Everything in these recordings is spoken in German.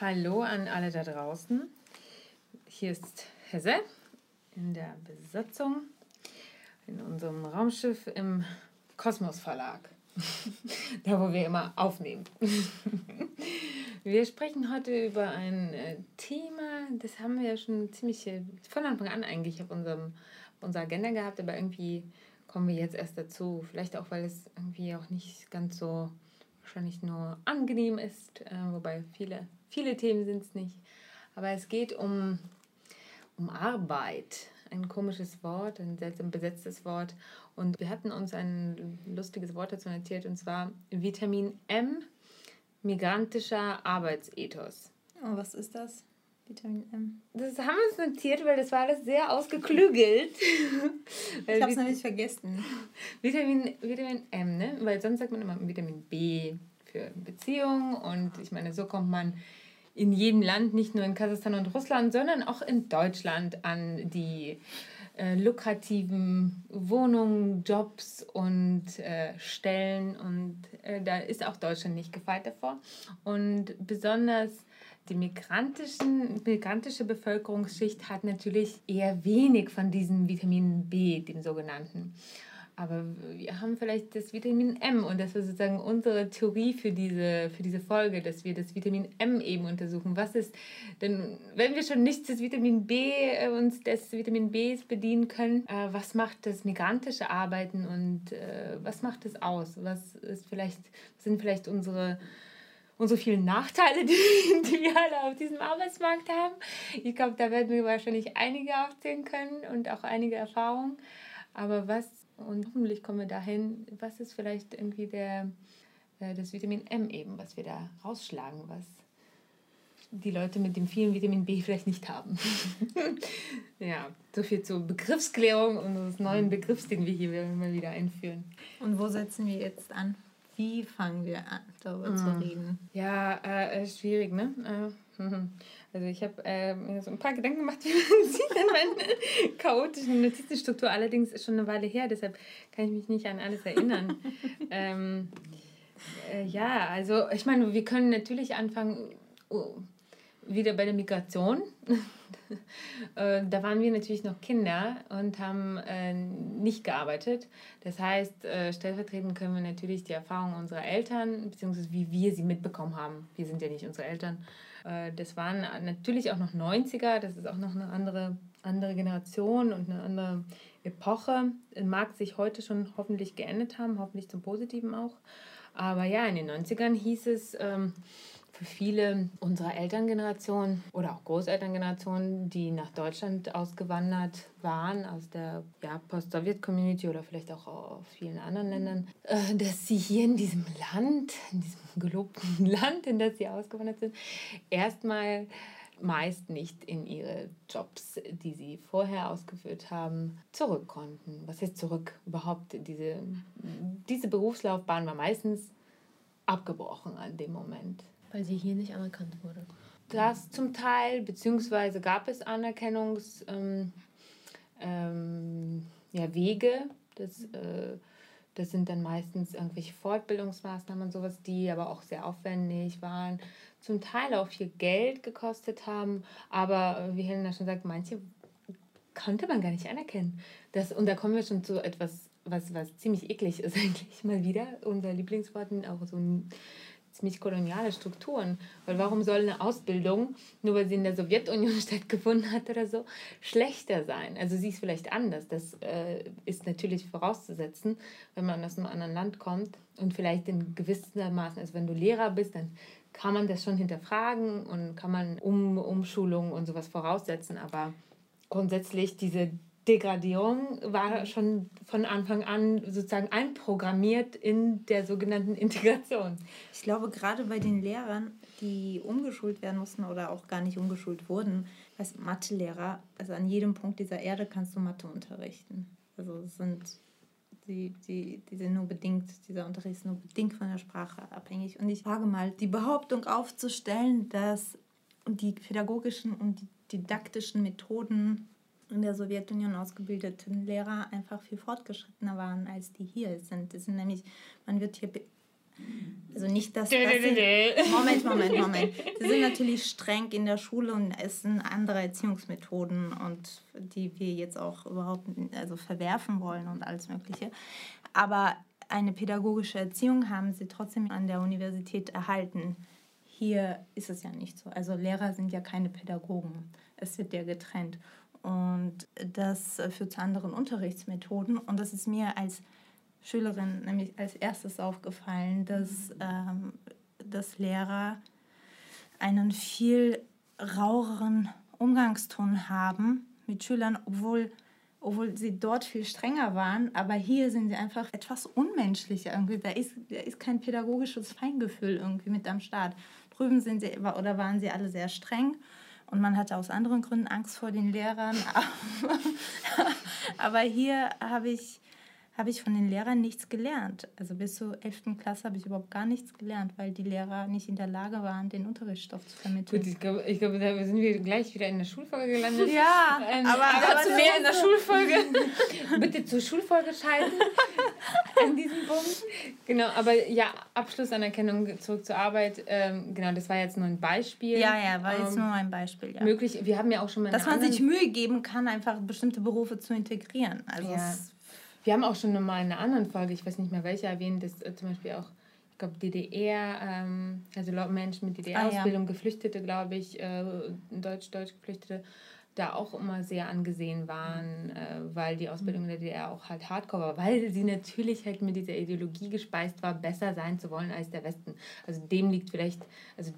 Hallo an alle da draußen. Hier ist Hesse in der Besatzung in unserem Raumschiff im Kosmos Verlag. da, wo wir immer aufnehmen. wir sprechen heute über ein äh, Thema, das haben wir ja schon ziemlich äh, von Anfang an eigentlich auf unserem, unserer Agenda gehabt, aber irgendwie kommen wir jetzt erst dazu. Vielleicht auch, weil es irgendwie auch nicht ganz so wahrscheinlich nur angenehm ist, äh, wobei viele, viele Themen sind es nicht. Aber es geht um, um Arbeit. Ein komisches Wort, ein seltsam besetztes Wort. Und wir hatten uns ein lustiges Wort dazu notiert, und zwar Vitamin M, migrantischer Arbeitsethos. Oh, was ist das? Vitamin M. Das haben wir uns notiert, weil das war alles sehr ausgeklügelt. Ich habe es nämlich vergessen. Vitamin, Vitamin M, ne? Weil sonst sagt man immer Vitamin B für Beziehungen und ich meine, so kommt man in jedem Land, nicht nur in Kasachstan und Russland, sondern auch in Deutschland an die äh, lukrativen Wohnungen, Jobs und äh, Stellen. Und äh, da ist auch Deutschland nicht gefeit davor. Und besonders die migrantischen, migrantische Bevölkerungsschicht hat natürlich eher wenig von diesem Vitamin B, dem sogenannten. Aber wir haben vielleicht das Vitamin M und das ist sozusagen unsere Theorie für diese, für diese Folge, dass wir das Vitamin M eben untersuchen. Was ist denn, wenn wir schon nicht das Vitamin B, äh, uns des Vitamin Bs bedienen können, äh, was macht das migrantische Arbeiten und äh, was macht es aus? Was ist vielleicht, sind vielleicht unsere unsere vielen Nachteile, die, die wir alle auf diesem Arbeitsmarkt haben. Ich glaube, da werden wir wahrscheinlich einige aufzählen können und auch einige Erfahrungen. Aber was und hoffentlich kommen wir dahin, was ist vielleicht irgendwie der, äh, das Vitamin M eben, was wir da rausschlagen, was die Leute mit dem vielen Vitamin B vielleicht nicht haben. ja, so viel zur Begriffsklärung unseres neuen Begriffs, den wir hier immer wieder einführen. Und wo setzen wir jetzt an? Wie fangen wir an, darüber mm. zu reden? Ja, äh, schwierig, ne? Äh, also ich habe äh, mir so ein paar Gedanken gemacht, wie man sieht in meiner chaotischen Notizenstruktur. Allerdings ist schon eine Weile her, deshalb kann ich mich nicht an alles erinnern. ähm, äh, ja, also ich meine, wir können natürlich anfangen oh, wieder bei der Migration. äh, da waren wir natürlich noch Kinder und haben äh, nicht gearbeitet. Das heißt, äh, stellvertretend können wir natürlich die Erfahrungen unserer Eltern, beziehungsweise wie wir sie mitbekommen haben. Wir sind ja nicht unsere Eltern das waren natürlich auch noch 90er, das ist auch noch eine andere, andere Generation und eine andere Epoche. Mag sich heute schon hoffentlich geändert haben, hoffentlich zum Positiven auch. Aber ja, in den 90ern hieß es, ähm, für viele unserer Elterngeneration oder auch Großelterngeneration, die nach Deutschland ausgewandert waren, aus der ja, Post-Sowjet-Community oder vielleicht auch aus vielen anderen Ländern, äh, dass sie hier in diesem Land, in diesem gelobten Land, in das sie ausgewandert sind, erstmal meist nicht in ihre Jobs, die sie vorher ausgeführt haben, zurück konnten. Was ist zurück? Überhaupt diese, diese Berufslaufbahn war meistens abgebrochen an dem Moment. Weil sie hier nicht anerkannt wurde. Das zum Teil, beziehungsweise gab es Anerkennungswege. Ähm, ähm, ja, äh, das sind dann meistens irgendwelche Fortbildungsmaßnahmen und sowas, die aber auch sehr aufwendig waren, zum Teil auch viel Geld gekostet haben, aber äh, wie Helena schon sagt, manche konnte man gar nicht anerkennen. Das, und da kommen wir schon zu etwas, was, was ziemlich eklig ist eigentlich mal wieder. Unser Lieblingswort, auch so ein ziemlich koloniale Strukturen. Weil warum soll eine Ausbildung, nur weil sie in der Sowjetunion stattgefunden hat oder so, schlechter sein? Also sie ist vielleicht anders. Das äh, ist natürlich vorauszusetzen, wenn man aus einem anderen Land kommt und vielleicht in gewissermaßen, also wenn du Lehrer bist, dann kann man das schon hinterfragen und kann man um, Umschulung und sowas voraussetzen. Aber grundsätzlich diese Degradierung war schon von Anfang an sozusagen einprogrammiert in der sogenannten Integration. Ich glaube, gerade bei den Lehrern, die umgeschult werden mussten oder auch gar nicht umgeschult wurden, als Mathelehrer, also an jedem Punkt dieser Erde kannst du Mathe unterrichten. Also sind die, die, die sind nur bedingt, dieser Unterricht ist nur bedingt von der Sprache abhängig. Und ich wage mal, die Behauptung aufzustellen, dass die pädagogischen und didaktischen Methoden in der Sowjetunion ausgebildeten Lehrer einfach viel fortgeschrittener waren, als die hier sind. Das sind nämlich, man wird hier also nicht, dass das sind, Moment, Moment, Moment. Sie sind natürlich streng in der Schule und es sind andere Erziehungsmethoden und die wir jetzt auch überhaupt also verwerfen wollen und alles Mögliche. Aber eine pädagogische Erziehung haben sie trotzdem an der Universität erhalten. Hier ist es ja nicht so. Also Lehrer sind ja keine Pädagogen. Es wird ja getrennt. Und das führt zu anderen Unterrichtsmethoden. Und das ist mir als Schülerin nämlich als erstes aufgefallen, dass, ähm, dass Lehrer einen viel raueren Umgangston haben mit Schülern, obwohl, obwohl sie dort viel strenger waren. Aber hier sind sie einfach etwas unmenschlicher. Irgendwie. Da, ist, da ist kein pädagogisches Feingefühl irgendwie mit am Start. Drüben sind sie oder waren sie alle sehr streng. Und man hatte aus anderen Gründen Angst vor den Lehrern. Aber hier habe ich habe ich von den Lehrern nichts gelernt. Also bis zur 11. Klasse habe ich überhaupt gar nichts gelernt, weil die Lehrer nicht in der Lage waren, den Unterrichtsstoff zu vermitteln. Gut, ich glaube, ich glaub, da sind wir gleich wieder in der Schulfolge gelandet. Ja, ähm, aber, aber zu mehr in der Schulfolge. Bitte zur Schulfolge schalten an diesem Punkt. Genau, aber ja, Abschlussanerkennung zurück zur Arbeit. Ähm, genau, das war jetzt nur ein Beispiel. Ja, ja, war jetzt ähm, nur ein Beispiel. Ja. Möglich, wir haben ja auch schon mal. Dass man sich Mühe geben kann, einfach bestimmte Berufe zu integrieren. Also ja. Wir haben auch schon mal in einer anderen Folge, ich weiß nicht mehr welche, erwähnt, dass äh, zum Beispiel auch, ich glaube, DDR, ähm, also Menschen mit DDR-Ausbildung, ah, ja. Geflüchtete, glaube ich, äh, Deutsch-Deutsch Geflüchtete, da auch immer sehr angesehen waren, äh, weil die Ausbildung in der DDR auch halt hardcore war, weil sie natürlich halt mit dieser Ideologie gespeist war, besser sein zu wollen als der Westen. Also dem liegt vielleicht, also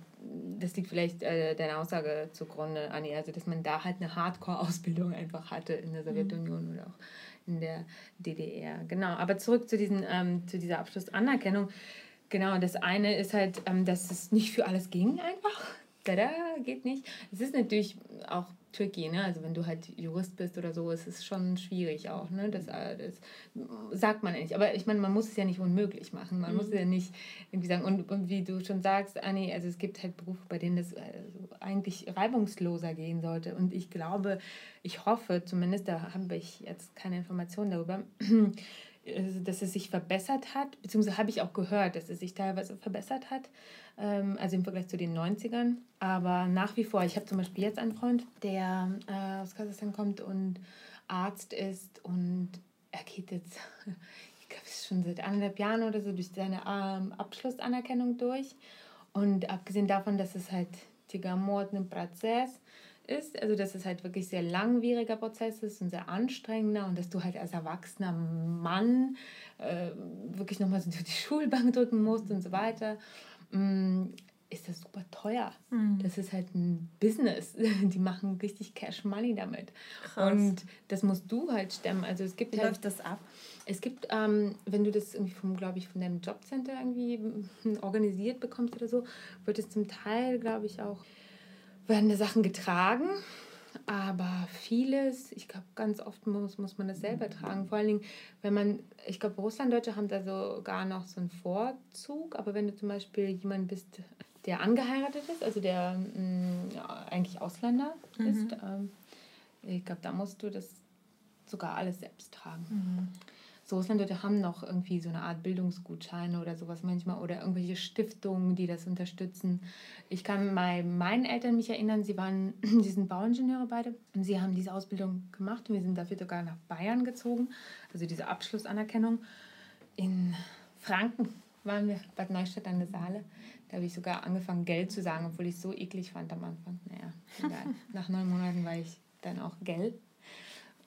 das liegt vielleicht äh, deiner Aussage zugrunde, Anni, also dass man da halt eine Hardcore-Ausbildung einfach hatte in der Sowjetunion mhm. oder auch in der DDR. Genau, aber zurück zu, diesen, ähm, zu dieser Abschlussanerkennung. Genau, das eine ist halt, ähm, dass es nicht für alles ging einfach. Tada, geht nicht. Es ist natürlich auch tricky, ne? Also wenn du halt Jurist bist oder so, ist es schon schwierig auch, ne? Das, äh, das sagt man nicht. Aber ich meine, man muss es ja nicht unmöglich machen. Man mhm. muss ja nicht irgendwie sagen, und, und wie du schon sagst, Anni, also es gibt halt Berufe, bei denen das also eigentlich reibungsloser gehen sollte. Und ich glaube, ich hoffe, zumindest da habe ich jetzt keine Informationen darüber, dass es sich verbessert hat, beziehungsweise habe ich auch gehört, dass es sich teilweise verbessert hat ähm, also im Vergleich zu den 90ern. Aber nach wie vor, ich habe zum Beispiel jetzt einen Freund, der äh, aus Kasachstan kommt und Arzt ist und er geht jetzt, ich glaube, schon seit anderthalb Jahren oder so, durch seine ähm, Abschlussanerkennung durch. Und abgesehen davon, dass es halt Tigermord ein Prozess ist, also dass es halt wirklich sehr langwieriger Prozess ist und sehr anstrengender und dass du halt als erwachsener Mann äh, wirklich nochmal so die Schulbank drücken musst und so weiter. Mm, ist das super teuer. Mhm. Das ist halt ein Business. Die machen richtig Cash Money damit. Krass. Und das musst du halt stemmen. Also es gibt Wie halt, läuft das ab? Es gibt, ähm, wenn du das irgendwie vom, glaube ich, von deinem Jobcenter irgendwie organisiert bekommst oder so, wird es zum Teil, glaube ich, auch, werden Sachen getragen. Aber vieles, ich glaube, ganz oft muss, muss man das selber tragen. Vor allen Dingen, wenn man, ich glaube, Russlanddeutsche haben da sogar noch so einen Vorzug. Aber wenn du zum Beispiel jemand bist, der angeheiratet ist, also der mh, mm, eigentlich Ausländer mhm. ist, ähm, ich glaube, da musst du das sogar alles selbst tragen. Mhm so Russlandleute haben noch irgendwie so eine Art Bildungsgutscheine oder sowas manchmal oder irgendwelche Stiftungen, die das unterstützen. Ich kann bei meinen Eltern mich erinnern, sie waren, sie sind Bauingenieure beide und sie haben diese Ausbildung gemacht und wir sind dafür sogar nach Bayern gezogen, also diese Abschlussanerkennung. In Franken waren wir, Bad Neustadt an der Saale. Da habe ich sogar angefangen, Geld zu sagen, obwohl ich es so eklig fand am Anfang. Naja, egal. Nach neun Monaten war ich dann auch Geld.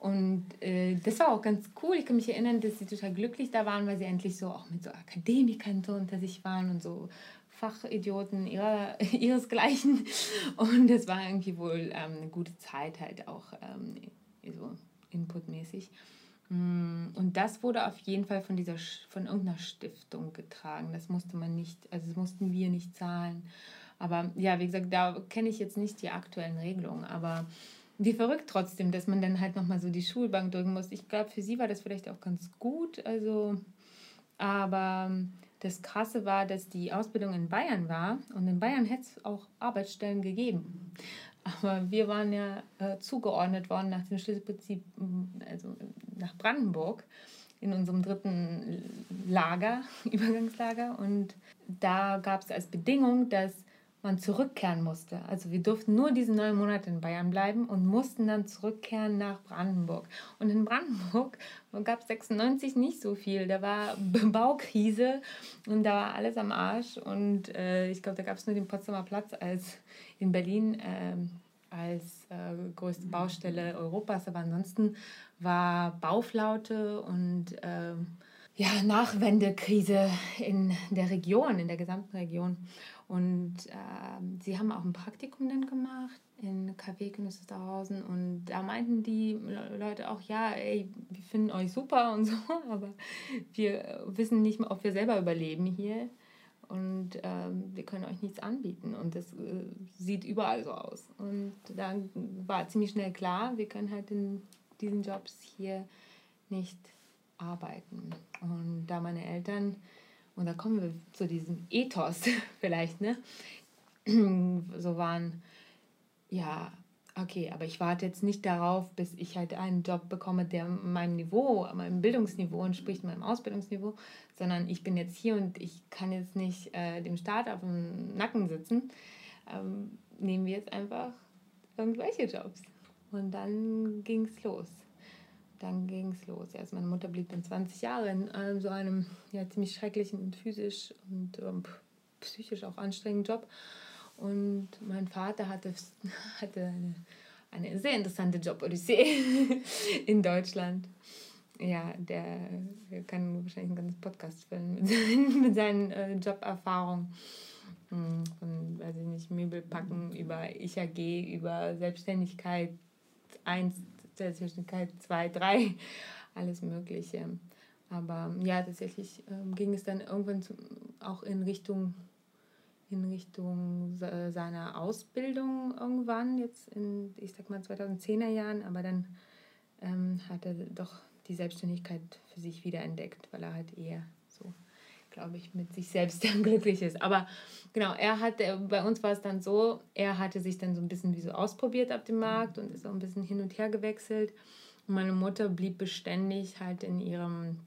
Und äh, das war auch ganz cool. Ich kann mich erinnern, dass sie total glücklich da waren, weil sie endlich so auch mit so Akademikern so unter sich waren und so Fachidioten ihrer, ihresgleichen. Und das war irgendwie wohl ähm, eine gute Zeit halt auch ähm, so inputmäßig. Mm, und das wurde auf jeden Fall von dieser von irgendeiner Stiftung getragen. Das musste man nicht, also das mussten wir nicht zahlen. Aber ja, wie gesagt, da kenne ich jetzt nicht die aktuellen Regelungen. Aber wie verrückt trotzdem, dass man dann halt nochmal so die Schulbank drücken muss. Ich glaube, für sie war das vielleicht auch ganz gut. Also, aber das Krasse war, dass die Ausbildung in Bayern war und in Bayern hätte es auch Arbeitsstellen gegeben. Aber wir waren ja äh, zugeordnet worden nach dem Schlüsselprinzip, also nach Brandenburg in unserem dritten Lager, Übergangslager. Und da gab es als Bedingung, dass man zurückkehren musste. Also wir durften nur diese neun Monate in Bayern bleiben und mussten dann zurückkehren nach Brandenburg. Und in Brandenburg gab es 96 nicht so viel. Da war Baukrise und da war alles am Arsch. Und äh, ich glaube, da gab es nur den Potsdamer Platz als in Berlin äh, als äh, größte Baustelle Europas. Aber ansonsten war Bauflaute und ähm, ja, Nachwendekrise in der Region, in der gesamten Region. Und äh, sie haben auch ein Praktikum dann gemacht in KW Genüssesterhausen und da meinten die Leute auch, ja, ey, wir finden euch super und so, aber wir wissen nicht mehr, ob wir selber überleben hier und ähm, wir können euch nichts anbieten und das äh, sieht überall so aus. Und dann war ziemlich schnell klar, wir können halt in diesen Jobs hier nicht arbeiten. Und da meine Eltern und da kommen wir zu diesem Ethos vielleicht, ne? So waren, ja, okay, aber ich warte jetzt nicht darauf, bis ich halt einen Job bekomme, der meinem Niveau, meinem Bildungsniveau entspricht, meinem Ausbildungsniveau, sondern ich bin jetzt hier und ich kann jetzt nicht äh, dem Staat auf dem Nacken sitzen. Ähm, nehmen wir jetzt einfach irgendwelche Jobs. Und dann ging es los dann ging es los. Also meine Mutter blieb dann 20 Jahre in ähm, so einem ja, ziemlich schrecklichen physisch und ähm, psychisch auch anstrengenden Job. Und mein Vater hatte, hatte eine, eine sehr interessante Job-Odyssee in Deutschland. Ja, der, kann wahrscheinlich einen ganzen Podcast füllen mit seinen, mit seinen äh, Joberfahrungen. Hm, von, weiß ich nicht, Möbel packen, über IHG, über Selbstständigkeit, eins Selbstständigkeit 2, 3, alles Mögliche. Aber ja, tatsächlich ähm, ging es dann irgendwann zu, auch in Richtung, in Richtung seiner Ausbildung irgendwann, jetzt in, ich sag mal, 2010er Jahren, aber dann ähm, hat er doch die Selbstständigkeit für sich wieder entdeckt, weil er halt eher glaube ich, mit sich selbst glücklich ist. Aber genau, er hat, bei uns war es dann so, er hatte sich dann so ein bisschen wie so ausprobiert auf dem Markt und ist auch ein bisschen hin und her gewechselt. Und meine Mutter blieb beständig halt in ihrem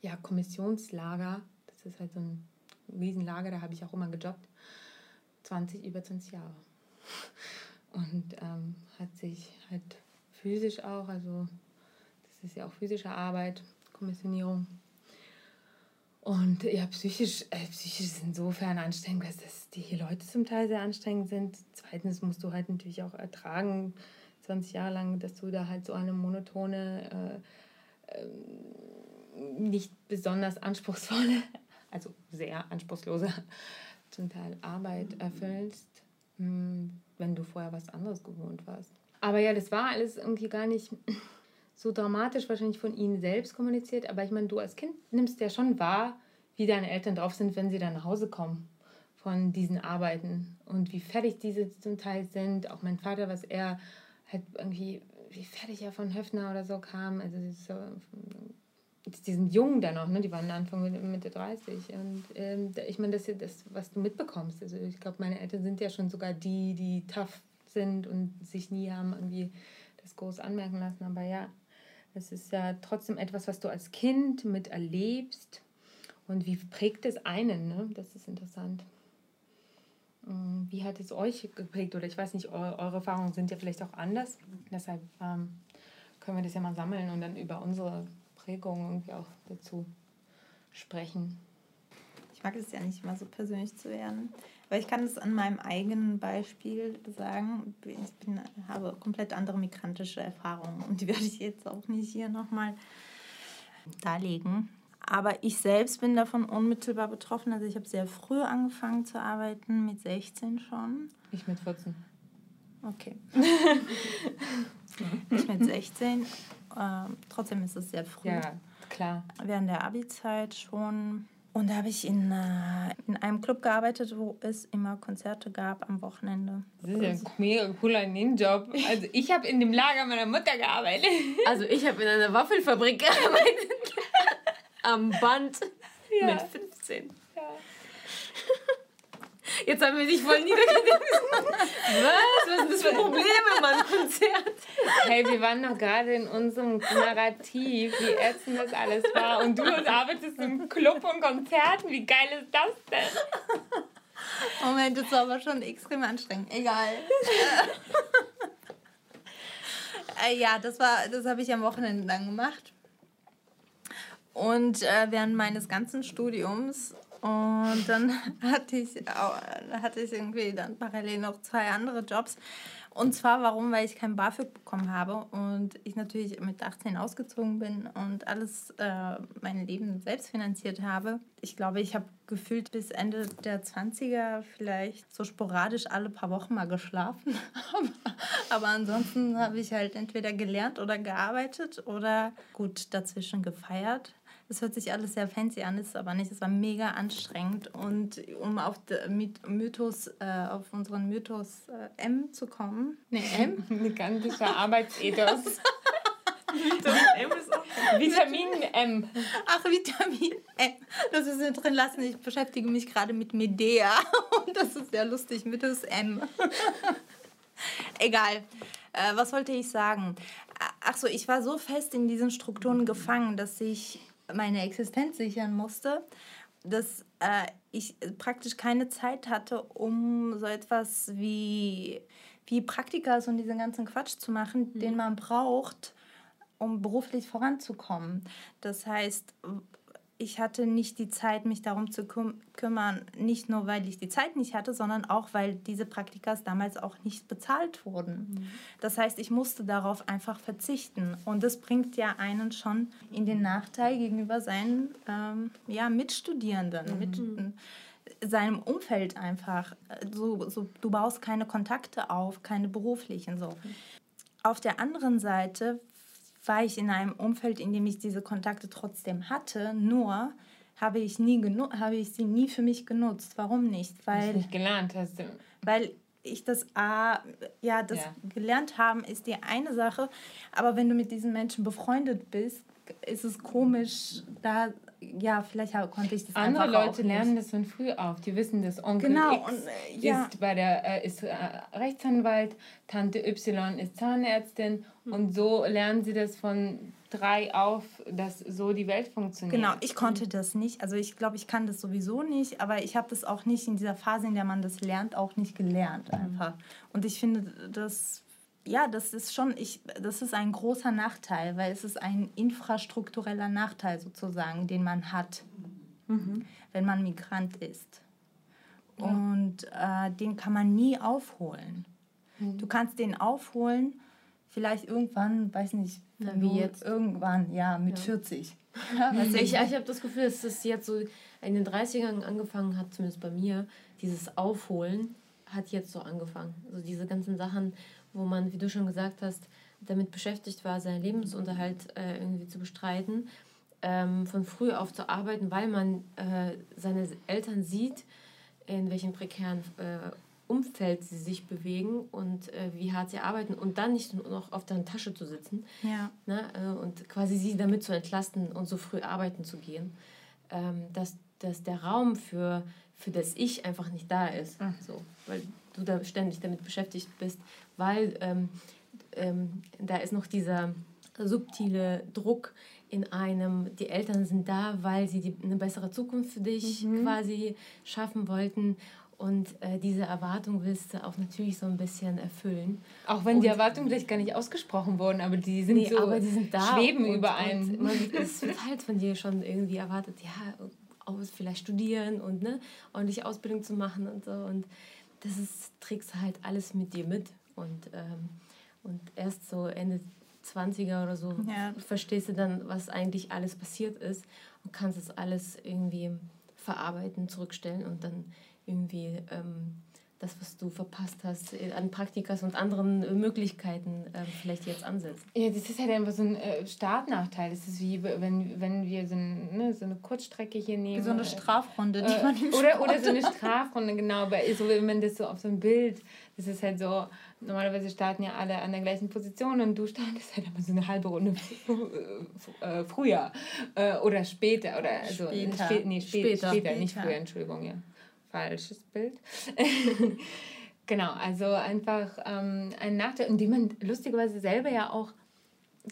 ja, Kommissionslager. Das ist halt so ein Riesenlager, da habe ich auch immer gejobbt. 20, über 20 Jahre. Und ähm, hat sich halt physisch auch, also das ist ja auch physische Arbeit, Kommissionierung, und ja, psychisch, äh, psychisch ist insofern anstrengend, dass das die Leute zum Teil sehr anstrengend sind. Zweitens musst du halt natürlich auch ertragen, 20 Jahre lang, dass du da halt so eine monotone, äh, äh, nicht besonders anspruchsvolle, also sehr anspruchslose zum Teil Arbeit erfüllst, hm, wenn du vorher was anderes gewohnt warst. Aber ja, das war alles irgendwie gar nicht so dramatisch wahrscheinlich von ihnen selbst kommuniziert, aber ich meine, du als Kind nimmst ja schon wahr, wie deine Eltern drauf sind, wenn sie dann nach Hause kommen von diesen Arbeiten und wie fertig diese zum Teil sind. Auch mein Vater, was er halt irgendwie, wie fertig er von Höfner oder so kam. Also so, die sind jung da noch, ne? die waren Anfang Mitte 30. Und ähm, ich meine, das ist das, was du mitbekommst. Also ich glaube, meine Eltern sind ja schon sogar die, die tough sind und sich nie haben irgendwie das groß anmerken lassen. Aber ja, es ist ja trotzdem etwas, was du als Kind miterlebst. Und wie prägt es einen? Ne? Das ist interessant. Mm, wie hat es euch geprägt? Oder ich weiß nicht, eure, Erfahrungen sind ja vielleicht auch anders. Deshalb ähm, können wir das ja mal sammeln und dann über unsere Prägung irgendwie auch dazu sprechen. Ich mag es ja nicht immer so persönlich zu werden. Aber ich kann es an meinem eigenen Beispiel sagen. Ich bin, habe komplett andere migrantische Erfahrungen und die werde ich jetzt auch nicht hier nochmal darlegen. Aber ich selbst bin davon unmittelbar betroffen. Also ich habe sehr früh angefangen zu arbeiten, mit 16 schon. Ich mit 14. Okay. ich mit 16. Ähm, trotzdem ist es sehr früh. Ja, klar. Während der Abi-Zeit schon. Und da habe ich in, äh, in einem Club gearbeitet, wo es immer Konzerte gab am Wochenende. Das ist ja ein mega cooler Nebenjob. Also ich habe in dem Lager meiner Mutter gearbeitet. Also ich habe in einer Waffelfabrik gearbeitet. Am Band Ja. mit 15. Jetzt haben wir dich voll niedergesetzt. Was? Was sind das für Probleme, Mann? Konzert. Hey, wir waren noch gerade in unserem Narrativ, wie ätzend das alles war. Und du arbeitest im Club und Konzerten. Wie geil ist das denn? Moment, das war aber schon extrem anstrengend. Egal. äh, ja, das war, das habe ich am Wochenende dann gemacht. Und äh, während meines ganzen Studiums und dann hatte ich, hatte ich irgendwie dann parallel noch zwei andere Jobs. Und zwar warum? Weil ich kein BAföG bekommen habe und ich natürlich mit 18 ausgezogen bin und alles äh, mein Leben selbst finanziert habe. Ich glaube, ich habe gefühlt bis Ende der 20er vielleicht so sporadisch alle paar Wochen mal geschlafen. aber ansonsten habe ich halt entweder gelernt oder gearbeitet oder gut dazwischen gefeiert. Das hört sich alles sehr fancy an, ist es aber nicht. Es war mega anstrengend. Und um auf Mythos, äh, auf unseren Mythos äh, M zu kommen, ne, M, gigantischer Arbeitsethos. M ist auch Vitamin M. ach, Vitamin M, das ist drin lassen. Ich beschäftige mich gerade mit Medea und das ist sehr lustig, Mythos M. Egal. Äh, was wollte ich sagen? Ach so, ich war so fest in diesen Strukturen gefangen, dass ich meine Existenz sichern musste, dass äh, ich praktisch keine Zeit hatte, um so etwas wie, wie Praktikas und diesen ganzen Quatsch zu machen, den man braucht, um beruflich voranzukommen. Das heißt, ich hatte nicht die Zeit, mich darum zu küm kümmern, nicht nur, weil ich die Zeit nicht hatte, sondern auch, weil diese Praktikas damals auch nicht bezahlt wurden. Das heißt, ich musste darauf einfach verzichten. Und das bringt ja einen schon in den Nachteil gegenüber seinen ähm, ja, Mitstudierenden, mit seinem Umfeld einfach. So, so, du baust keine Kontakte auf, keine beruflichen. So. Auf der anderen Seite war ich in einem Umfeld, in dem ich diese Kontakte trotzdem hatte, nur habe ich, nie genu habe ich sie nie für mich genutzt. Warum nicht? Du Weil, nicht gelernt hast. weil ich das A, ja, das Ja. gelernt haben ist die eine Sache, aber wenn du mit diesen Menschen befreundet bist, ist es komisch, da, ja, vielleicht konnte ich das Andere einfach auch Leute lernen das von früh auf. Die wissen, dass Onkel Genau, X und, äh, ja. ist, bei der, äh, ist äh, Rechtsanwalt, Tante Y ist Zahnärztin und so lernen sie das von drei auf, dass so die Welt funktioniert. Genau, ich konnte das nicht. Also ich glaube, ich kann das sowieso nicht, aber ich habe das auch nicht in dieser Phase, in der man das lernt, auch nicht gelernt einfach. Und ich finde das, ja, das ist schon, ich, das ist ein großer Nachteil, weil es ist ein infrastruktureller Nachteil sozusagen, den man hat, wenn man Migrant ist. Und äh, den kann man nie aufholen. Du kannst den aufholen, vielleicht irgendwann, weiß nicht, Na, wie jetzt? irgendwann, ja, mit 40. Ja, weißt du, Ich, ich habe das Gefühl, dass das jetzt so in den 30ern angefangen hat, zumindest bei mir. Dieses Aufholen hat jetzt so angefangen. Also diese ganzen Sachen, wo man, wie du schon gesagt hast, damit beschäftigt war, seinen Lebensunterhalt äh, irgendwie zu bestreiten, ähm, von früh auf zu arbeiten, weil man äh, seine Eltern sieht, in welchem prekären äh, Umfeld sie sich bewegen und äh, wie hart sie arbeiten und dann nicht nur noch auf deren Tasche zu sitzen, Ja. ne, äh, und quasi sie damit zu entlasten und so früh arbeiten zu gehen, ähm, dass, dass der Raum für, für das Ich einfach nicht da ist. So, weil du da ständig damit beschäftigt bist, weil ähm, ähm, da ist noch dieser subtile Druck in einem, die Eltern sind da, weil sie die, eine bessere Zukunft für dich quasi schaffen wollten. Und äh, diese Erwartung willst du auch natürlich so ein bisschen erfüllen. Auch wenn die Und- Erwartungen vielleicht gar nicht ausgesprochen wurden, aber die sind Nee, so aber die sind da. schweben und, über einen. Man, es wird halt von dir schon irgendwie erwartet, ja, aus, vielleicht studieren und ne, ordentlich Ausbildung zu machen und so. Und das ist, trägst du halt alles mit dir mit. Und, ähm, und erst so Ende 20er oder so Ja. verstehst du dann, was eigentlich alles passiert ist und kannst es alles irgendwie verarbeiten, zurückstellen und dann irgendwie ähm, das, was du verpasst hast, äh, an Praktikas und anderen äh, Möglichkeiten äh, vielleicht jetzt ansetzen. Ja, das ist halt einfach so ein äh, Startnachteil. Das ist wie, wenn, wenn wir so, ein, ne, so eine Kurzstrecke hier nehmen. Wie so eine Strafrunde, die man im oder, oder so eine Strafrunde, genau. Weil so, wenn man das so auf so ein Bild, das ist halt so, normalerweise starten ja alle an der gleichen Position und du startest halt immer so eine halbe Runde früher oder später. Oder also, später. Spä nee, spä später. später, nicht früher, Entschuldigung, ja falsches Bild. genau, also einfach ähm, ein Nachteil, und den man lustigerweise selber ja auch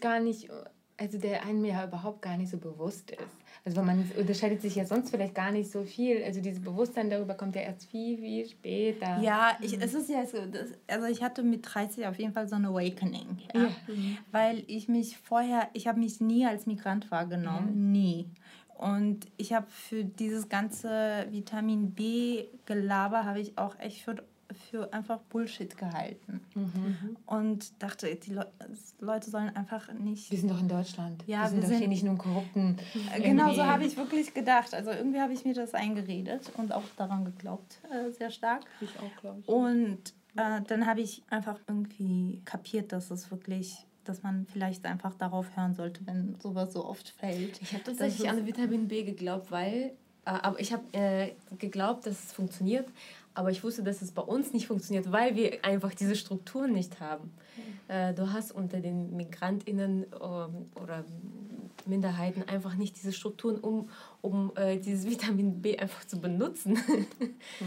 gar nicht, also der einem ja überhaupt gar nicht so bewusst ist. Also man unterscheidet sich ja sonst vielleicht gar nicht so viel. Also dieses Bewusstsein darüber kommt ja erst viel, viel später. Ja, ich, es ist ja so, also ich hatte mit 30 auf jeden Fall so ein Awakening. Ja? ja. Mhm. Weil ich mich vorher, ich habe mich nie als Migrant wahrgenommen, mhm. nie. Und ich habe für dieses ganze Vitamin B-Gelaber habe ich auch echt für, für einfach Bullshit gehalten. Mhm. Und dachte, die Le Leute sollen einfach nicht. Wir sind doch in Deutschland. Ja, wir sind, wir sind doch hier nicht nur korrupten. Genau so habe ich wirklich gedacht. Also irgendwie habe ich mir das eingeredet und auch daran geglaubt, äh, sehr stark. Ich auch, glaube ich. Und äh, dann habe ich einfach irgendwie kapiert, dass es wirklich dass man vielleicht einfach darauf hören sollte, wenn sowas so oft fällt. Ich habe tatsächlich an Vitamin B geglaubt, weil, äh, aber ich habe äh, geglaubt, dass es funktioniert, aber ich wusste, dass es bei uns nicht funktioniert, weil wir einfach diese Strukturen nicht haben. Äh, du hast unter den MigrantInnen ähm, oder Minderheiten einfach nicht diese Strukturen, um, um äh, dieses Vitamin B einfach zu benutzen. Ja.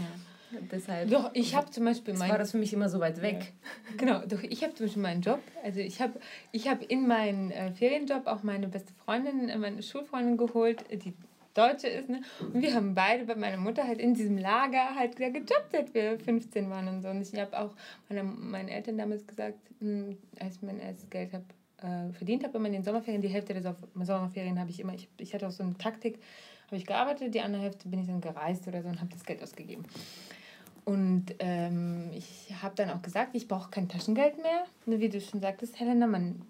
Deshalb. Doch, ich habe zum Beispiel mein, war das für mich immer so weit weg. Ja. Genau, doch ich habe zum Beispiel meinen Job. Also ich habe ich hab in meinen äh, Ferienjob auch meine beste Freundin, äh, meine Schulfreundin geholt, die Deutsche ist. Ne? Und wir haben beide bei meiner Mutter halt in diesem Lager halt wieder gejobbt, seit wir 15 waren und so. Und ich habe auch meine, meinen Eltern damals gesagt, mh, hm, als ich mein erstes Geld hab, äh, verdient habe, immer in den Sommerferien, die Hälfte der Sommerferien habe ich immer, ich, ich hatte auch so eine Taktik, habe ich gearbeitet, die andere Hälfte bin ich dann gereist oder so und habe das Geld ausgegeben. Und ähm, ich habe dann auch gesagt, ich brauche kein Taschengeld mehr. Wie du schon sagtest, Helena, man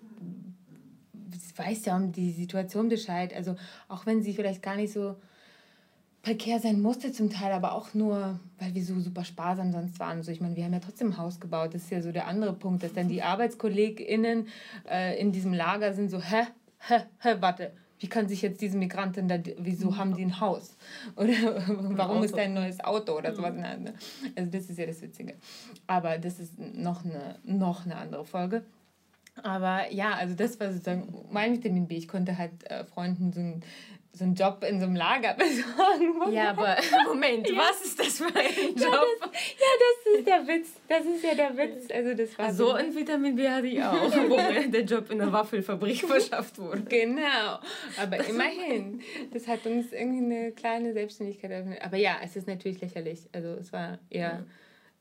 weiß ja um die Situation Bescheid. Also auch wenn sie vielleicht gar nicht so prekär sein musste zum Teil, aber auch nur, weil wir so super sparsam sonst waren. Also ich meine, wir haben ja trotzdem ein Haus gebaut. Das ist ja so der andere Punkt, dass dann die ArbeitskollegInnen äh, in diesem Lager sind so, hä, hä, hä, warte, wie kann sich jetzt diese Migrantin da, wieso mhm. haben die ein Haus? Oder warum ist da ein neues Auto oder sowas? Mhm. Also das ist ja das Witzige. Aber das ist noch eine, noch eine andere Folge. Aber ja, also das war sozusagen mein Vitamin B. Ich konnte halt äh, Freunden so ein so einen Job in so einem Lager besorgen. Ja, aber Moment, ja. was ist das für ein Job? Ja das, ja, das ist der Witz. Das ist ja der Witz. Also das war so ein Vitamin B hatte ich auch, wo mir der Job in der Waffelfabrik verschafft wurde. Genau, aber immerhin. Das hat uns irgendwie eine kleine Selbstständigkeit eröffnet. Aber ja, es ist natürlich lächerlich. Also es war eher,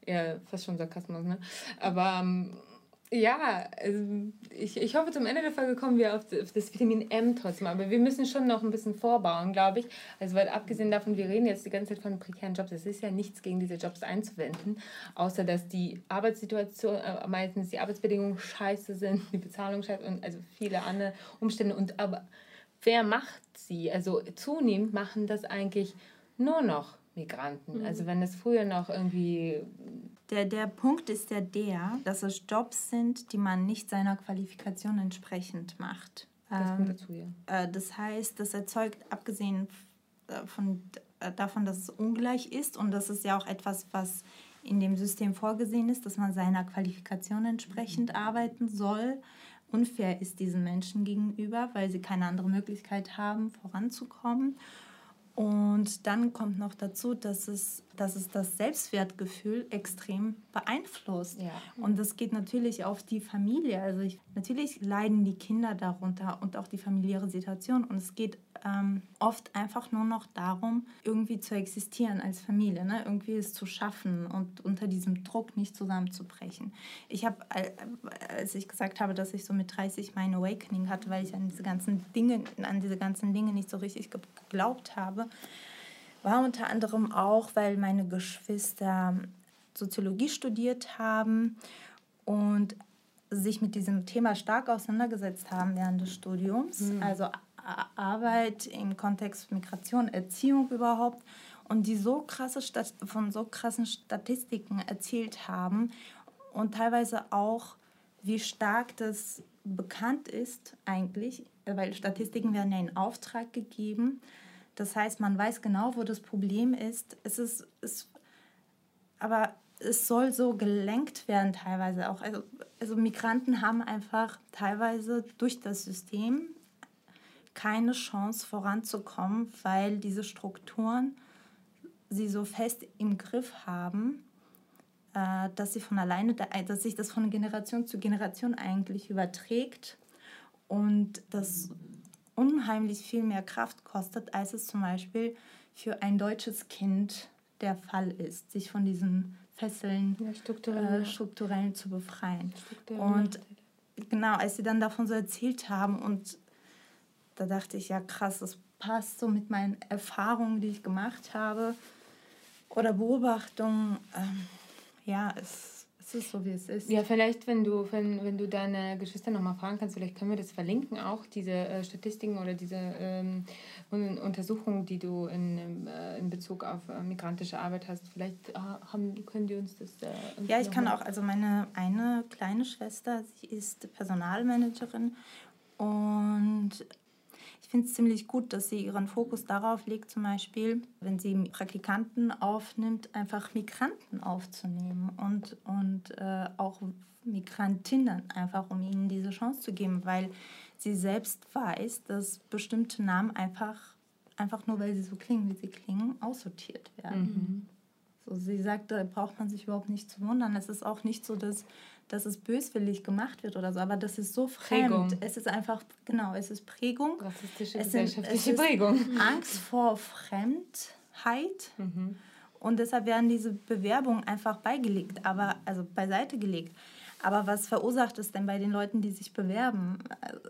eher fast schon Sarkasmus. Ne? Aber... Ähm, ja, also ich, ich hoffe, zum Ende der Folge kommen wir auf das Vitamin M trotzdem. Aber wir müssen schon noch ein bisschen vorbauen, glaube ich. Also, weil abgesehen davon, wir reden jetzt die ganze Zeit von prekären Jobs. Es ist ja nichts gegen diese Jobs einzuwenden, außer dass die Arbeitssituation, äh, meistens die Arbeitsbedingungen scheiße sind, die Bezahlung scheiße und also viele andere Umstände. Und aber wer macht sie? Also, zunehmend machen das eigentlich nur noch Migranten. Mhm. Also, wenn es früher noch irgendwie der, der Punkt ist ja der, dass es Jobs sind, die man nicht seiner Qualifikation entsprechend macht. Das kommt ähm, dazu, ja. Äh, das heißt, das erzeugt, abgesehen äh, von, äh, davon, dass es ungleich ist und das ist ja auch etwas, was in dem System vorgesehen ist, dass man seiner Qualifikation entsprechend mhm. arbeiten soll, unfair ist diesen Menschen gegenüber, weil sie keine andere Möglichkeit haben, voranzukommen. Und dann kommt noch dazu, dass es, dass es das Selbstwertgefühl extrem beeinflusst. Ja. Und das geht natürlich auf die Familie. Also ich, natürlich leiden die Kinder darunter und auch die familiäre Situation. Und es geht ähm, oft einfach nur noch darum, irgendwie zu existieren als Familie, ne? irgendwie es zu schaffen und unter diesem Druck nicht zusammenzubrechen. Ich habe, als ich gesagt habe, dass ich so mit 30 mein Awakening hatte, weil ich an diese ganzen Dinge, an diese ganzen Dinge nicht so richtig geglaubt habe, war unter anderem auch, weil meine Geschwister Soziologie studiert haben und sich mit diesem Thema stark auseinandergesetzt haben während des Studiums. Mhm. Also Arbeit im Kontext Migration, Erziehung überhaupt. und die so krasse Stat von so krassen Statistiken erzählt haben und teilweise auch, wie stark das bekannt ist eigentlich, weil Statistiken werden ja in Auftrag gegeben. Das heißt, man weiß genau, wo das Problem ist. Es ist, es, aber es soll so gelenkt werden teilweise auch. Also, also Migranten haben einfach teilweise durch das System keine Chance voranzukommen, weil diese Strukturen sie so fest im Griff haben, äh, dass sie von alleine, dass sich das von Generation zu Generation eigentlich überträgt und das unheimlich viel mehr Kraft kostet, als es zum Beispiel für ein deutsches Kind der Fall ist, sich von diesen Fesseln ja, strukturell, äh, strukturell zu befreien. Und genau, als sie dann davon so erzählt haben und da dachte ich, ja krass, das passt so mit meinen Erfahrungen, die ich gemacht habe oder Beobachtungen. Ähm, ja, es, es ist so, wie es ist. Ja, vielleicht, wenn du, wenn, wenn du deine Geschwister nochmal fragen kannst, vielleicht können wir das verlinken, auch diese äh, Statistiken oder diese ähm, Untersuchungen, die du in, äh, in Bezug auf äh, migrantische Arbeit hast. Vielleicht äh, haben, können die uns das. Äh, ja, ich kann auch, also meine eine kleine Schwester, sie ist Personalmanagerin und finde es ziemlich gut, dass sie ihren Fokus darauf legt, zum Beispiel, wenn sie Praktikanten aufnimmt, einfach Migranten aufzunehmen und, und äh, auch Migrantinnen, einfach um ihnen diese Chance zu geben, weil sie selbst weiß, dass bestimmte Namen einfach, einfach nur, weil sie so klingen, wie sie klingen, aussortiert werden. Mhm. So, sie sagt, da braucht man sich überhaupt nicht zu wundern. Es ist auch nicht so, dass dass es böswillig gemacht wird oder so, aber das ist so fremd. Prägung. Es ist einfach, genau, es ist Prägung. Rassistische es gesellschaftliche sind, es Prägung. Angst vor Fremdheit. Mhm. Und deshalb werden diese Bewerbungen einfach beigelegt, aber also beiseite gelegt. Aber was verursacht es denn bei den Leuten, die sich bewerben?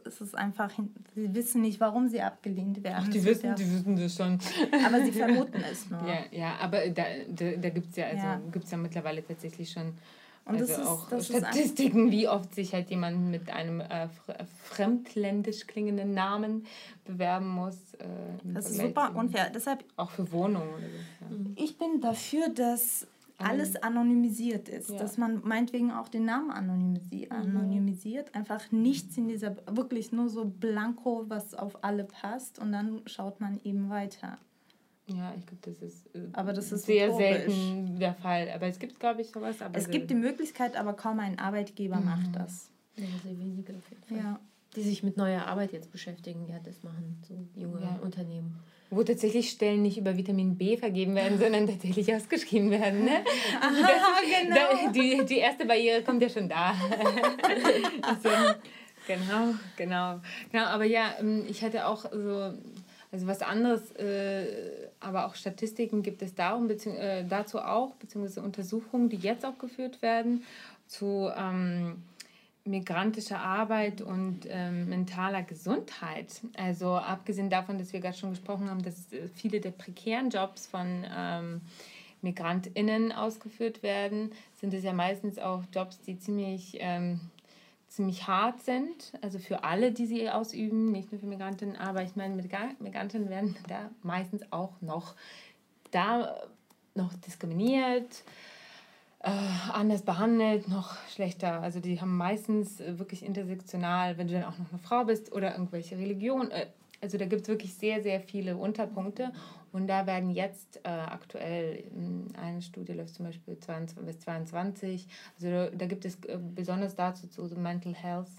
Es ist einfach, sie wissen nicht, warum sie abgelehnt werden. Ach, die wissen, ja, die wissen das schon. Aber sie vermuten es nur. Ja, ja aber da, da, da gibt es ja, also ja. ja mittlerweile tatsächlich schon und also das ist, auch das Statistiken, wie oft sich halt jemand mit einem äh, fremdländisch klingenden Namen bewerben muss. Äh, das ist super unfair. Deshalb auch für Wohnungen so. Ja. Mhm. Ich bin dafür, dass alles anonymisiert ist, ja. dass man meinetwegen auch den Namen anonymisi mhm. anonymisiert, einfach nichts in dieser, wirklich nur so blanko, was auf alle passt und dann schaut man eben weiter. Ja, ich glaube, das ist, äh, aber das ist sehr utopisch. selten der Fall. Aber es gibt, glaube ich, sowas. Aber es gibt die Möglichkeit, aber kaum ein Arbeitgeber mhm. macht das. Ja, sehr wenige auf jeden Fall. Ja. Die sich mit neuer Arbeit jetzt beschäftigen, ja, das machen so junge ja. Unternehmen. Wo tatsächlich Stellen nicht über Vitamin B vergeben werden, sondern tatsächlich ausgeschrieben werden. Ne? Das, genau. die, die erste Barriere kommt ja schon da. also, genau, genau. Genau, aber ja, ähm, ich hatte auch so also was anderes, äh, aber auch Statistiken gibt es darum, äh, dazu auch, beziehungsweise Untersuchungen, die jetzt auch geführt werden zu ähm, migrantischer Arbeit und ähm, mentaler Gesundheit. Also abgesehen davon, dass wir gerade schon gesprochen haben, dass äh, viele der prekären Jobs von ähm, MigrantInnen ausgeführt werden, sind es ja meistens auch Jobs, die ziemlich ähm, ziemlich hart sind, also für alle, die sie ausüben, nicht nur für Migrantinnen, aber ich meine, Migrantinnen werden da meistens auch noch da noch diskriminiert, äh, anders behandelt, noch schlechter. Also die haben meistens wirklich intersektional, wenn du dann auch noch eine Frau bist oder irgendwelche Religion. Äh, also da gibt es wirklich sehr, sehr viele Unterpunkte und da werden jetzt äh, aktuell, eine Studie läuft zum Beispiel 22, bis 22, also da, da gibt es äh, besonders dazu zu so Mental Health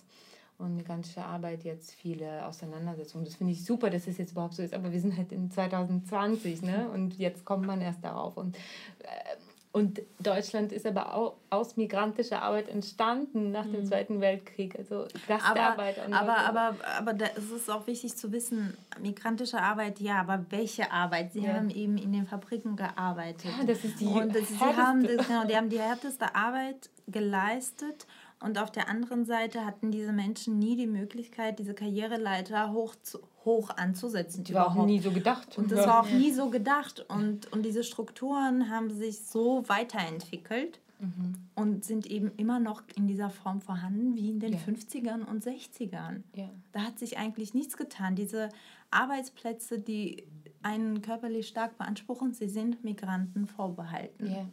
und migrantische Arbeit jetzt viele Auseinandersetzungen. Das finde ich super, dass es jetzt überhaupt so ist, aber wir sind halt in 2020 ne? und jetzt kommt man erst darauf. Und äh, und Deutschland ist aber auch aus migrantischer Arbeit entstanden nach dem mhm. Zweiten Weltkrieg. Also Gastarbeit. Aber, aber, aber, aber ist es auch wichtig zu wissen, migrantische Arbeit, ja, aber welche Arbeit? Sie ja. haben eben in den Fabriken gearbeitet. Ja, das ist die Und sie haben, das, genau, die haben die härteste Arbeit geleistet und auf der anderen Seite hatten diese Menschen nie die Möglichkeit, diese Karriereleiter hoch, zu, hoch anzusetzen. Die war auch nie so gedacht. Und das ja. war auch nie so gedacht. Und, und diese Strukturen haben sich so weiterentwickelt mhm. und sind eben immer noch in dieser Form vorhanden wie in den ja. 50ern und 60ern. Ja. Da hat sich eigentlich nichts getan. Diese Arbeitsplätze, die einen körperlich stark beanspruchen, sie sind Migranten vorbehalten. Ja.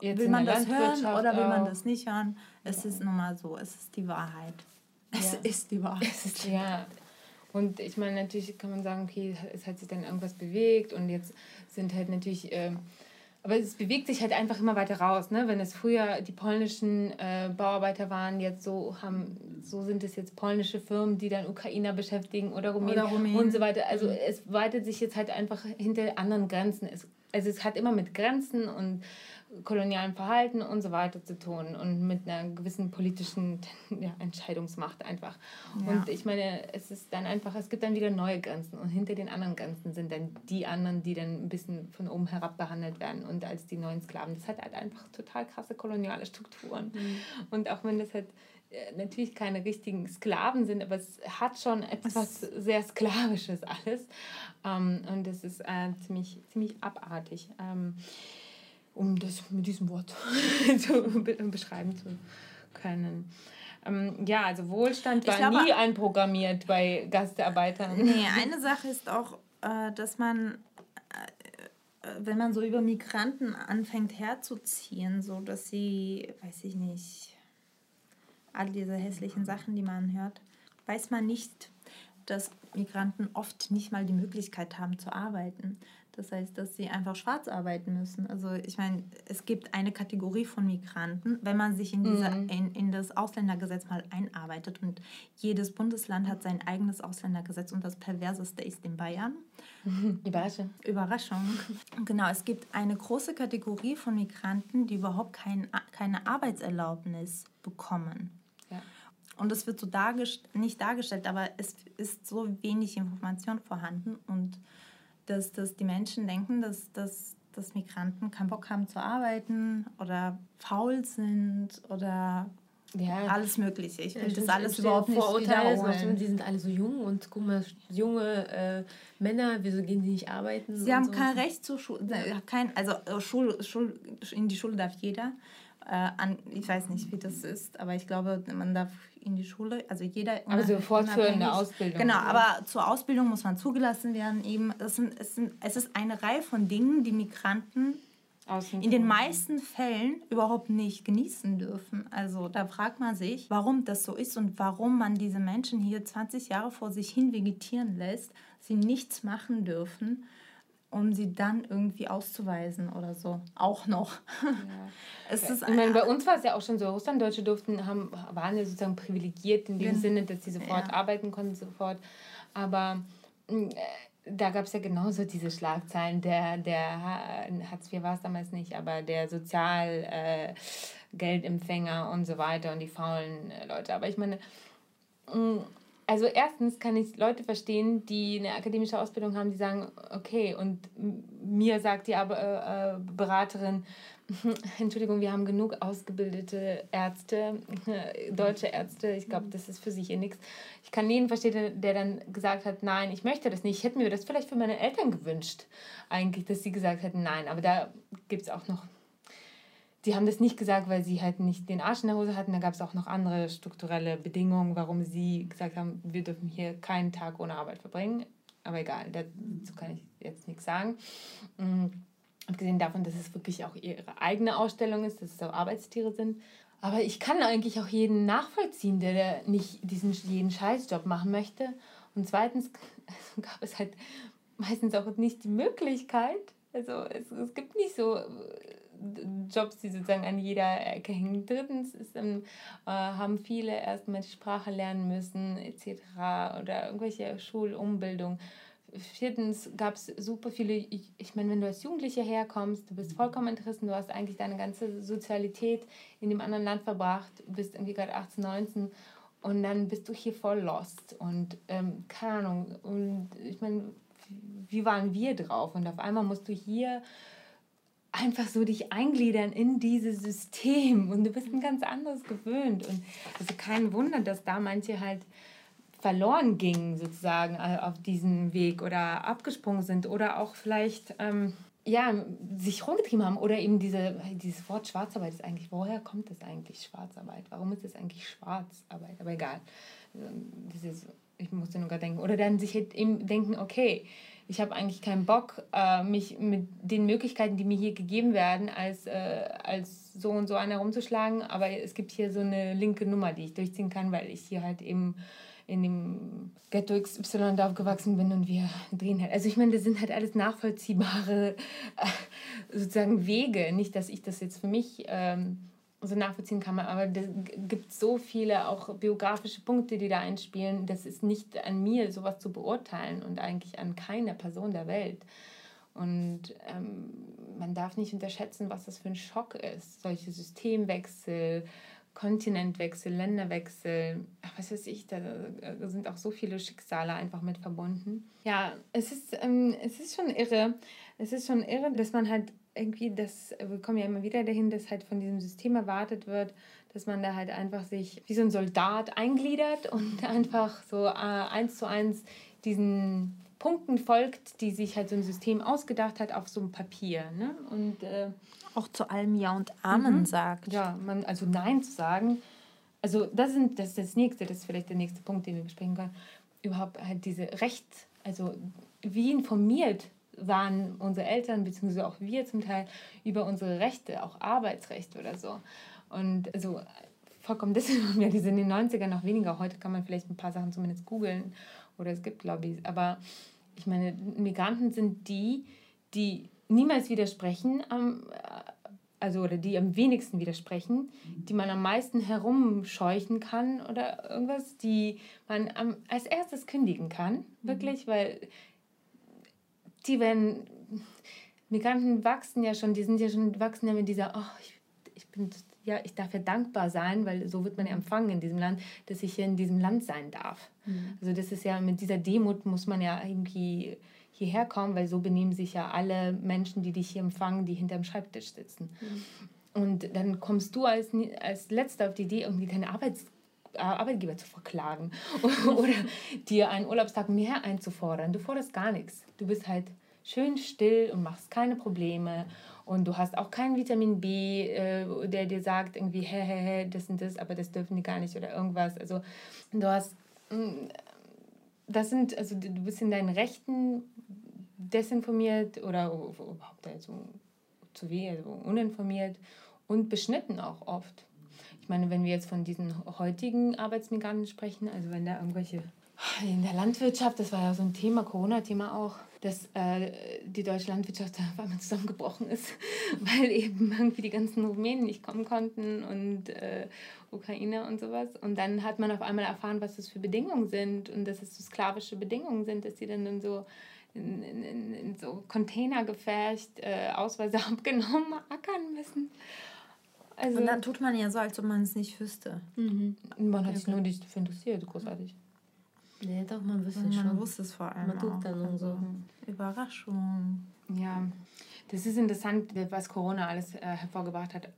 Jetzt will man das hören oder will man das nicht hören? Es ja. ist nun mal so, es ist die Wahrheit. Es ja. ist die Wahrheit. Ja. Und ich meine, natürlich kann man sagen, okay, es hat sich dann irgendwas bewegt und jetzt sind halt natürlich. Äh, aber es bewegt sich halt einfach immer weiter raus. Ne? Wenn es früher die polnischen äh, Bauarbeiter waren, jetzt so haben, so sind es jetzt polnische Firmen, die dann Ukrainer beschäftigen oder Rumänen, oder Rumänen. und so weiter. Also mhm. es weitet sich jetzt halt einfach hinter anderen Grenzen. Es, also es hat immer mit Grenzen und kolonialen Verhalten und so weiter zu tun und mit einer gewissen politischen ja, Entscheidungsmacht einfach. Ja. Und ich meine, es ist dann einfach, es gibt dann wieder neue Grenzen und hinter den anderen Grenzen sind dann die anderen, die dann ein bisschen von oben herab behandelt werden und als die neuen Sklaven. Das hat halt einfach total krasse koloniale Strukturen. Mhm. Und auch wenn das halt äh, natürlich keine richtigen Sklaven sind, aber es hat schon etwas sehr Sklavisches alles. Ähm, und das ist äh, ziemlich, ziemlich abartig. Um das mit diesem Wort zu beschreiben zu können. Ähm, ja, also Wohlstand war glaube, nie einprogrammiert bei Gastarbeitern. Nee, eine Sache ist auch, äh, dass man, äh, wenn man so über Migranten anfängt herzuziehen, so dass sie, weiß ich nicht, all diese hässlichen Sachen, die man hört, weiß man nicht, dass Migranten oft nicht mal die Möglichkeit haben zu arbeiten. Das heißt, dass sie einfach schwarz arbeiten müssen. Also ich meine, es gibt eine Kategorie von Migranten, wenn man sich in, diese, mhm. in, in das Ausländergesetz mal einarbeitet und jedes Bundesland hat sein eigenes Ausländergesetz und das perverseste ist in Bayern. Überraschung. Überraschung. Genau, es gibt eine große Kategorie von Migranten, die überhaupt kein, keine Arbeitserlaubnis bekommen. Ja. Und es wird so dargest nicht dargestellt, aber es ist so wenig Information vorhanden und dass, dass die Menschen denken, dass, dass, dass Migranten keinen Bock haben zu arbeiten oder faul sind oder ja. alles Mögliche. Ich will das alles überhaupt nicht wiederholen. Die sind alle so jung und guck mal, junge äh, Männer, wieso gehen die nicht arbeiten? Sie haben so. kein Recht zur Schule. Kein, also äh, Schul, Schul, in die Schule darf jeder. Äh, an, ich weiß nicht, wie das ist, aber ich glaube, man darf in die Schule, also jeder. Aber so fortführende Ausbildung. Genau, aber zur Ausbildung muss man zugelassen werden. Eben, es, sind, es, sind, es ist eine Reihe von Dingen, die Migranten in den meisten Fällen überhaupt nicht genießen dürfen. Also da fragt man sich, warum das so ist und warum man diese Menschen hier 20 Jahre vor sich hin vegetieren lässt, sie nichts machen dürfen um sie dann irgendwie auszuweisen oder so. Auch noch. Ja. es ist ich meine, bei uns war es ja auch schon so, Russlanddeutsche durften, haben, waren ja sozusagen privilegiert in dem ja. Sinne, dass sie sofort ja. arbeiten konnten, sofort. Aber äh, da gab es ja genauso diese Schlagzeilen, der, der Hartz IV war es damals nicht, aber der Sozialgeldempfänger äh, und so weiter und die faulen äh, Leute. Aber ich meine, mm, also erstens kann ich Leute verstehen, die eine akademische Ausbildung haben, die sagen, okay, und mir sagt die aber, äh, äh Beraterin, Entschuldigung, wir haben genug ausgebildete Ärzte, deutsche Ärzte, ich glaube, das ist für sie hier nichts. Ich kann jeden verstehen, der dann gesagt hat, nein, ich möchte das nicht. Ich hätte mir das vielleicht für meine Eltern gewünscht, eigentlich, dass sie gesagt hätten, nein, aber da gibt es auch noch die haben das nicht gesagt, weil sie halt nicht den Arsch in der Hose hatten. Da gab es auch noch andere strukturelle Bedingungen, warum sie gesagt haben, wir dürfen hier keinen Tag ohne Arbeit verbringen. Aber egal, dazu kann ich jetzt nichts sagen. Mhm. Abgesehen davon, dass es wirklich auch ihre eigene Ausstellung ist, dass es auch Arbeitstiere sind. Aber ich kann eigentlich auch jeden nachvollziehen, der nicht diesen jeden Scheißjob machen möchte. Und zweitens gab es halt meistens auch nicht die Möglichkeit. Also es, es gibt nicht so Jobs, die sozusagen an jeder Ecke hängen. Drittens ist, ähm, äh, haben viele erstmal die Sprache lernen müssen, etc. oder irgendwelche Schulumbildung. Viertens gab es super viele, ich, meine, wenn du als Jugendlicher herkommst, du bist vollkommen interessiert, du hast eigentlich deine ganze Sozialität in dem anderen Land verbracht, bist irgendwie gerade 18, 19 und dann bist du hier voll lost und ähm, keine Ahnung. Und ich meine, wie waren wir drauf? Und auf einmal musst du hier einfach so dich eingliedern in dieses System und du bist ein ganz anderes gewöhnt. Und also kein Wunder, dass da manche halt verloren gingen sozusagen äh, auf diesem Weg oder abgesprungen sind oder auch vielleicht ähm, ja, sich rumgetrieben haben oder eben diese, dieses Wort Schwarzarbeit ist eigentlich, woher kommt das eigentlich Schwarzarbeit? Warum ist das eigentlich Schwarzarbeit? Aber egal, ähm, dieses, ich musste nur gerade denken. Oder dann sich halt eben denken, okay, ich habe eigentlich keinen Bock, äh, mich mit den Möglichkeiten, die mir hier gegeben werden, als, äh, als so und so einer herumzuschlagen. Aber es gibt hier so eine linke Nummer, die ich durchziehen kann, weil ich hier halt eben in dem Ghetto XY da aufgewachsen bin und wir drehen halt. Also ich meine, das sind halt alles nachvollziehbare äh, sozusagen Wege. Nicht, dass ich das jetzt für mich ähm, so nachvollziehen kann, aber es gibt so viele auch biografische Punkte, die da einspielen. Das ist nicht an mir, sowas zu beurteilen und eigentlich an keiner Person der Welt. Und ähm, man darf nicht unterschätzen, was das für ein Schock ist. Solche Systemwechsel, Kontinentwechsel, Länderwechsel, was weiß ich, da sind auch so viele Schicksale einfach mit verbunden. Ja, es ist, ähm, es ist schon irre. Es ist schon irre, dass man halt irgendwie, das, wir kommen ja immer wieder dahin, dass halt von diesem System erwartet wird, dass man da halt einfach sich wie so ein Soldat eingliedert und einfach so äh, eins zu eins diesen Punkten folgt, die sich halt so ein System ausgedacht hat auf so einem Papier. Ne? Und äh, auch zu allem Ja und Amen mhm. sagt. Ja, man, also Nein zu sagen. Also das, sind, das ist das nächste, das ist vielleicht der nächste Punkt, den wir besprechen können. Überhaupt halt diese Recht, also wie informiert waren unsere Eltern, beziehungsweise auch wir zum Teil, über unsere Rechte, auch Arbeitsrecht oder so. Und also vollkommen desinformiert, die sind in den 90ern noch weniger. Heute kann man vielleicht ein paar Sachen zumindest googeln oder es gibt Lobbys. Aber ich meine, Migranten sind die, die niemals widersprechen, also oder die am wenigsten widersprechen, die man am meisten herumscheuchen kann oder irgendwas, die man als erstes kündigen kann, wirklich, weil die werden, Migranten wachsen ja schon, die sind ja schon, wachsen ja mit dieser, oh, ich, ich bin, ja, ich darf ja dankbar sein, weil so wird man ja empfangen in diesem Land, dass ich hier in diesem Land sein darf. Mhm. Also das ist ja, mit dieser Demut muss man ja irgendwie hierher kommen, weil so benehmen sich ja alle Menschen, die dich hier empfangen, die hinterm Schreibtisch sitzen. Mhm. Und dann kommst du als, als Letzter auf die Idee, irgendwie deine Arbeits Arbeitgeber zu verklagen oder dir einen Urlaubstag mehr einzufordern. Du forderst gar nichts. Du bist halt schön still und machst keine Probleme und du hast auch kein Vitamin B, äh, der dir sagt irgendwie, hä, hä, hä, das und das, aber das dürfen die gar nicht oder irgendwas. Also du hast, mm, das sind, also du bist in deinen Rechten desinformiert oder überhaupt also zu weh, also uninformiert und beschnitten auch oft. Ich meine, wenn wir jetzt von diesen heutigen Arbeitsmigranten sprechen, also wenn da irgendwelche in der Landwirtschaft, das war ja so ein Thema, Corona-Thema auch, dass äh, die deutsche Landwirtschaft auf einmal zusammengebrochen ist, weil eben irgendwie die ganzen Rumänen nicht kommen konnten und äh, Ukrainer und sowas. Und dann hat man auf einmal erfahren, was das für Bedingungen sind und dass es so sklavische Bedingungen sind, dass die dann, dann so in, in, in so Container gefärcht, äh, Ausweise abgenommen, ackern müssen. Also, und dann tut man ja so, als ob man es nicht wüsste. Mhm. Man hat ja, sich nur nicht dafür interessiert, großartig. Nee, doch, man wusste es schon. Man wusste es vor allem. Man tut dann und so. Überraschung. Ja, das ist interessant, was Corona alles äh, hervorgebracht hat.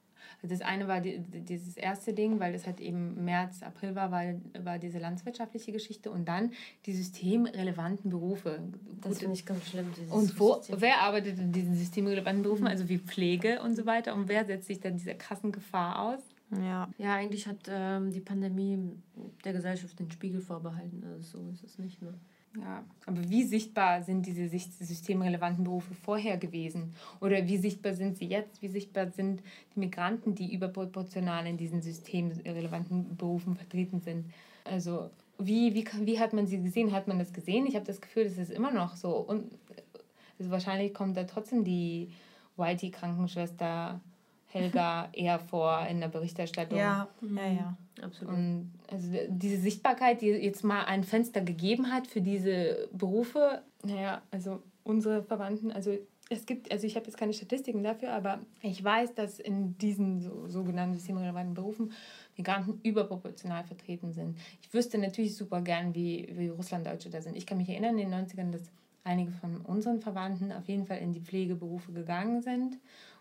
Also das eine war die, dieses erste Ding, weil es halt eben März, April war, war, war diese landwirtschaftliche Geschichte und dann die systemrelevanten Berufe. Das finde ich ganz schlimm. Und wo, wer arbeitet in diesen systemrelevanten Berufen, also wie Pflege und so weiter und wer setzt sich dann dieser krassen Gefahr aus? Ja. ja, eigentlich hat ähm, die Pandemie der Gesellschaft den Spiegel vorbehalten. Also so ist es nicht. Ne? Ja, aber wie sichtbar sind diese systemrelevanten Berufe vorher gewesen? Oder wie sichtbar sind sie jetzt? Wie sichtbar sind die Migranten, die überproportional in diesen systemrelevanten Berufen vertreten sind? Also wie, wie, wie hat man sie gesehen? Hat man das gesehen? Ich habe das Gefühl, das ist immer noch so. Und also wahrscheinlich kommt da trotzdem die Whitey-Krankenschwester Helga eher vor in der Berichterstattung. Ja, ja, ja. Absolut. Und also diese Sichtbarkeit, die jetzt mal ein Fenster gegeben hat für diese Berufe, naja, also unsere Verwandten, also es gibt, also ich habe jetzt keine Statistiken dafür, aber ich weiß, dass in diesen so, sogenannten systemrelevanten Berufen Migranten überproportional vertreten sind. Ich wüsste natürlich super gern, wie, wie Russlanddeutsche da sind. Ich kann mich erinnern in den 90ern, dass einige von unseren Verwandten auf jeden Fall in die Pflegeberufe gegangen sind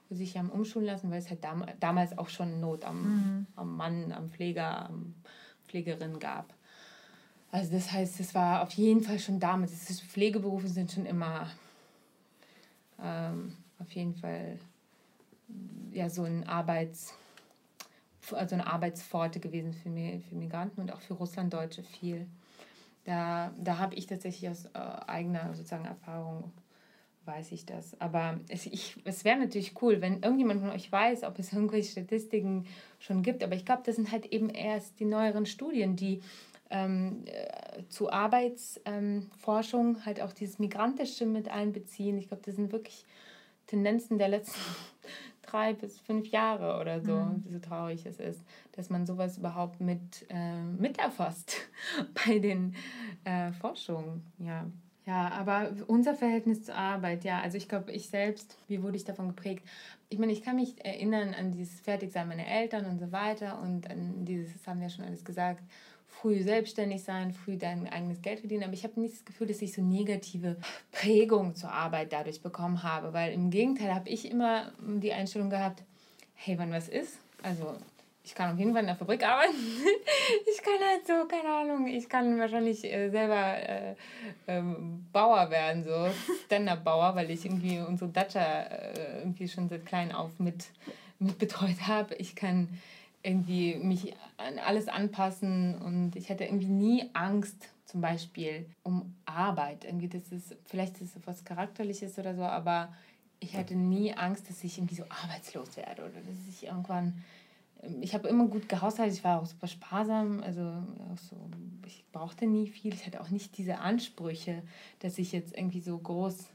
sich haben umschulen lassen, weil es halt dam damals auch schon Not am, mhm. am Mann, am Pfleger, am Pflegerin gab. Also das heißt, es war auf jeden Fall schon damals. Das Pflegeberufe sind schon immer ähm, auf jeden Fall ja, so ein Arbeits, also eine Arbeitspforte gewesen für, für Migranten und auch für Russlanddeutsche viel. Da, da habe ich tatsächlich aus äh, eigener sozusagen Erfahrung weiß ich das. Aber es, es wäre natürlich cool, wenn irgendjemand von euch weiß, ob es irgendwelche Statistiken schon gibt. Aber ich glaube, das sind halt eben erst die neueren Studien, die ähm, äh, zu Arbeitsforschung ähm, halt auch dieses Migrantische mit einbeziehen. Ich glaube, das sind wirklich Tendenzen der letzten drei bis fünf Jahre oder so, mhm. so traurig es ist, dass man sowas überhaupt mit, äh, mit erfasst bei den äh, Forschungen. Ja. Ja, aber unser Verhältnis zur Arbeit, ja, also ich glaube, ich selbst, wie wurde ich davon geprägt? Ich meine, ich kann mich erinnern an dieses Fertigsein meiner Eltern und so weiter und an dieses, das haben wir schon alles gesagt, früh selbstständig sein, früh dein eigenes Geld verdienen, aber ich habe nicht das Gefühl, dass ich so negative Prägung zur Arbeit dadurch bekommen habe, weil im Gegenteil habe ich immer die Einstellung gehabt, hey, wann was ist, also ich kann auf jeden Fall in der Fabrik arbeiten. ich kann halt so, keine Ahnung, ich kann wahrscheinlich äh, selber äh, ähm, Bauer werden, so Stand-Up-Bauer, weil ich irgendwie unsere Dacia äh, irgendwie schon seit klein auf mit, mit betreut habe. Ich kann irgendwie mich an alles anpassen und ich hatte irgendwie nie Angst, zum Beispiel um Arbeit. Irgendwie das ist, vielleicht ist es was Charakterliches oder so, aber ich hatte nie Angst, dass ich irgendwie so arbeitslos werde oder dass ich irgendwann ich habe immer gut gehaushaltet, ich war auch super sparsam, also so, ich brauchte nie viel, ich hatte auch nicht diese Ansprüche, dass ich jetzt irgendwie so groß,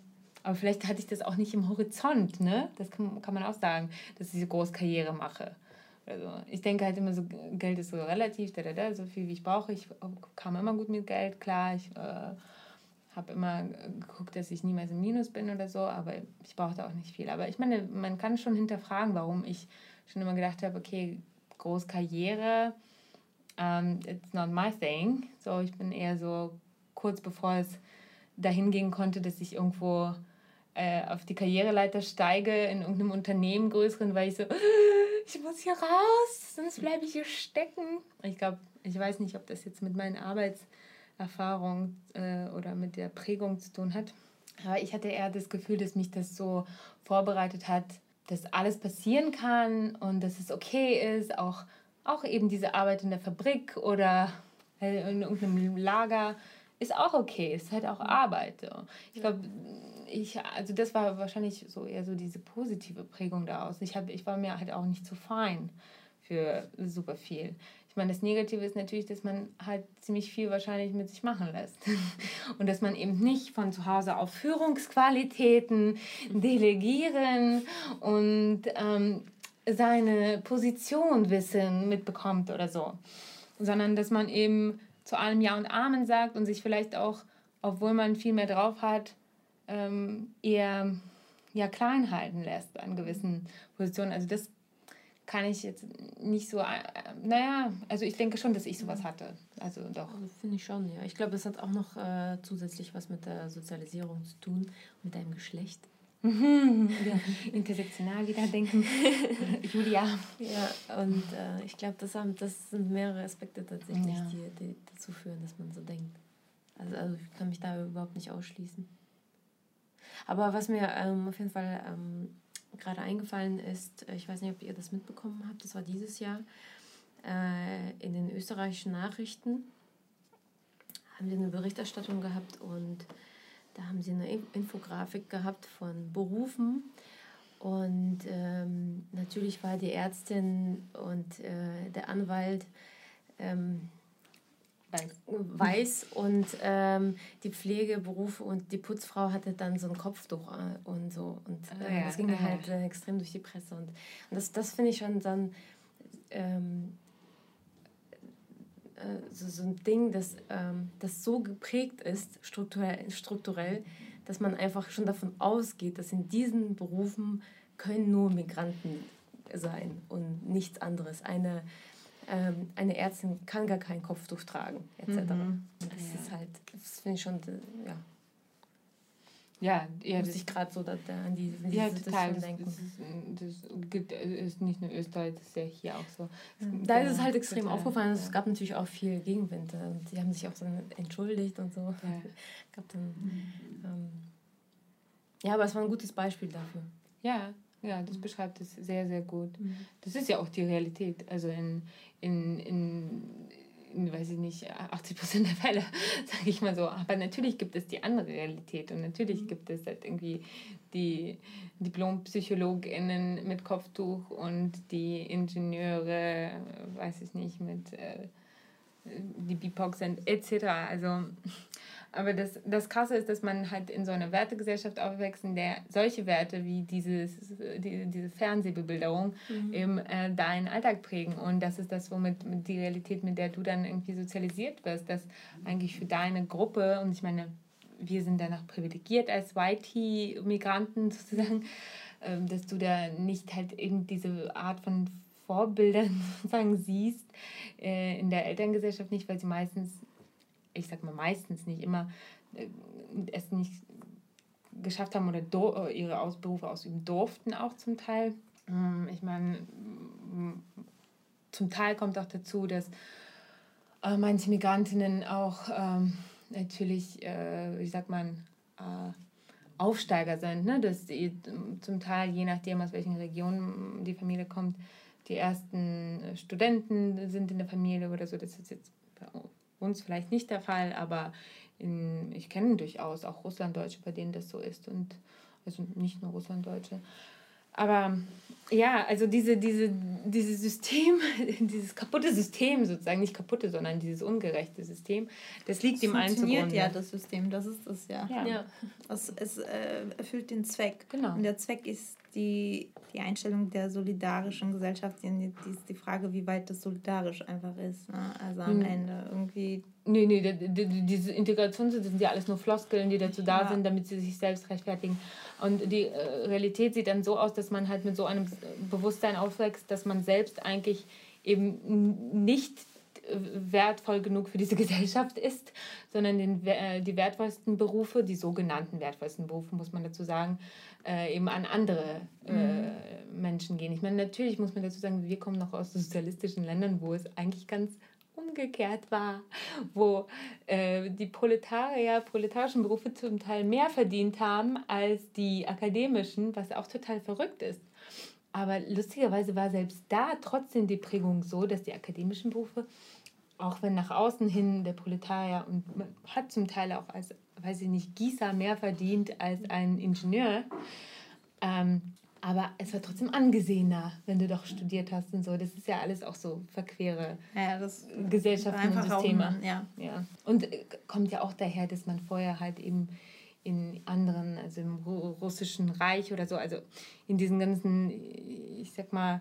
aber vielleicht hatte ich das auch nicht im Horizont, ne? Das kann, kann man auch sagen, dass ich so groß Karriere mache. Also ich denke halt immer so, Geld ist so relativ, da, da, da, so viel wie ich brauche. Ich kam immer gut mit Geld, klar. Ich äh, habe immer geguckt, dass ich niemals im Minus bin oder so, aber ich brauchte auch nicht viel. Aber ich meine, man kann schon hinterfragen, warum ich schon immer gedacht habe, okay, groß Karriere, um, ähm, it's not my thing. So, ich bin eher so kurz bevor es dahin gehen konnte, dass ich irgendwo äh, auf die Karriereleiter steige in irgendeinem Unternehmen größeren, weil ich so, ich muss hier raus, sonst bleibe ich hier stecken. Ich glaube, ich weiß nicht, ob das jetzt mit meinen Arbeitserfahrungen äh, oder mit der Prägung zu tun hat. Aber ich hatte eher das Gefühl, dass mich das so vorbereitet hat, dass alles passieren kann und dass es okay ist, auch, auch eben diese Arbeit in der Fabrik oder in irgendeinem Lager ist auch okay, ist halt auch Arbeit. Ich glaube, ich, also das war wahrscheinlich so eher so diese positive Prägung daraus. Ich, hab, ich war mir halt auch nicht zu fein für super viel. Ich meine, das Negative ist natürlich, dass man halt ziemlich viel wahrscheinlich mit sich machen lässt. Und dass man eben nicht von zu Hause auf Führungsqualitäten delegieren und ähm, seine Position wissen mitbekommt oder so. Sondern dass man eben zu allem Ja und Amen sagt und sich vielleicht auch, obwohl man viel mehr drauf hat, ähm, eher ja, klein halten lässt an gewissen Positionen. Also das kann ich jetzt nicht so, äh, naja, also ich denke schon, dass ich sowas hatte. Also doch. Also Finde ich schon, ja. Ich glaube, das hat auch noch äh, zusätzlich was mit der Sozialisierung zu tun, mit deinem Geschlecht. ja, intersektional wieder denken. Julia. Ja, und äh, ich glaube, das, das sind mehrere Aspekte tatsächlich, ja. die, die dazu führen, dass man so denkt. Also, also ich kann mich da überhaupt nicht ausschließen. Aber was mir ähm, auf jeden Fall ähm, gerade eingefallen ist, äh, ich weiß nicht, ob ihr das mitbekommen habt, das war dieses Jahr äh, in den österreichischen Nachrichten, haben sie eine Berichterstattung gehabt und da haben sie eine Infografik gehabt von Berufen. Und ähm, natürlich war die Ärztin und äh, der Anwalt ähm, weiß, weiß und ähm, die Pflegeberufe und die Putzfrau hatte dann so ein Kopftuch äh, und so. Und äh, ah, ja, das ging ja. halt äh, extrem durch die Presse. Und, und das, das finde ich schon dann ähm, äh, so, so ein Ding, das, ähm, das so geprägt ist, strukturell, strukturell, dass man einfach schon davon ausgeht, dass in diesen Berufen können nur Migranten sein und nichts anderes. Eine ähm, eine Ärztin kann gar kein Kopftuch tragen, etc. Mhm. Das ja. ist halt, das finde ich schon, äh, ja. Ja, ja muss ich gerade so da, da an die, ja, total. denken. Das, ist, das gibt, ist nicht nur Österreich, das ist ja hier auch so. Mhm. Da ist es halt extrem total, aufgefallen. Ja. Es gab natürlich auch viel Gegenwind und sie haben sich auch so entschuldigt und so. Ja. gab dann, ähm, ja, aber es war ein gutes Beispiel dafür. Ja, ja, das beschreibt es sehr, sehr gut. Mhm. Das ist ja auch die Realität. Also in, in, in weiß ich nicht, 80 Prozent der Fälle, sage ich mal so. Aber natürlich gibt es die andere Realität und natürlich mhm. gibt es halt irgendwie die Diplompsychologinnen mit Kopftuch und die Ingenieure, weiß ich nicht, mit äh, die BIPOC sind, etc. Also aber das, das Krasse ist, dass man halt in so einer Wertegesellschaft aufwächst, in der solche Werte wie dieses, die, diese Fernsehbebilderung mhm. eben äh, deinen Alltag prägen. Und das ist das, womit mit die Realität, mit der du dann irgendwie sozialisiert wirst, dass eigentlich für deine Gruppe, und ich meine, wir sind danach privilegiert als YT-Migranten sozusagen, äh, dass du da nicht halt eben diese Art von Vorbildern sozusagen siehst äh, in der Elterngesellschaft nicht, weil sie meistens ich sag mal meistens nicht immer, äh, es nicht geschafft haben oder äh, ihre Ausberufe ausüben durften auch zum Teil. Ähm, ich meine, zum Teil kommt auch dazu, dass äh, manche Migrantinnen auch ähm, natürlich, äh, wie sagt man, äh, Aufsteiger sind, ne? dass die, zum Teil, je nachdem, aus welchen Regionen die Familie kommt, die ersten Studenten sind in der Familie oder so. Das ist jetzt uns vielleicht nicht der Fall, aber in, ich kenne durchaus auch Russlanddeutsche, bei denen das so ist. Und also nicht nur Russlanddeutsche. Aber ja, also diese, diese, dieses System, dieses kaputte System sozusagen, nicht kaputte, sondern dieses ungerechte System, das liegt das ihm allen zugrunde. ja, das System, das ist es ja. ja. ja. Es, es äh, erfüllt den Zweck. Genau. Und der Zweck ist die, die Einstellung der solidarischen Gesellschaft, die, die ist die Frage, wie weit das solidarisch einfach ist. Ne? Also am mhm. Ende irgendwie. Nee, nee, die, die, diese Integration sind ja alles nur Floskeln, die dazu da ja. sind, damit sie sich selbst rechtfertigen. Und die äh, Realität sieht dann so aus, dass man halt mit so einem Bewusstsein aufwächst, dass man selbst eigentlich eben nicht wertvoll genug für diese Gesellschaft ist, sondern den, äh, die wertvollsten Berufe, die sogenannten wertvollsten Berufe, muss man dazu sagen, äh, eben an andere äh, mhm. Menschen gehen. Ich meine, natürlich muss man dazu sagen, wir kommen noch aus sozialistischen Ländern, wo es eigentlich ganz umgekehrt war, wo äh, die Proletarier, proletarischen Berufe zum Teil mehr verdient haben als die akademischen, was auch total verrückt ist. Aber lustigerweise war selbst da trotzdem die Prägung so, dass die akademischen Berufe, auch wenn nach außen hin der Proletarier und man hat zum Teil auch als, weiß ich nicht, Gießer mehr verdient als ein Ingenieur, ähm, aber es war trotzdem angesehener, wenn du doch studiert hast und so. Das ist ja alles auch so verquere ja, Gesellschaften und Systeme. Mann, ja. Ja. Und äh, kommt ja auch daher, dass man vorher halt eben in anderen, also im russischen Reich oder so, also in diesen ganzen, ich sag mal,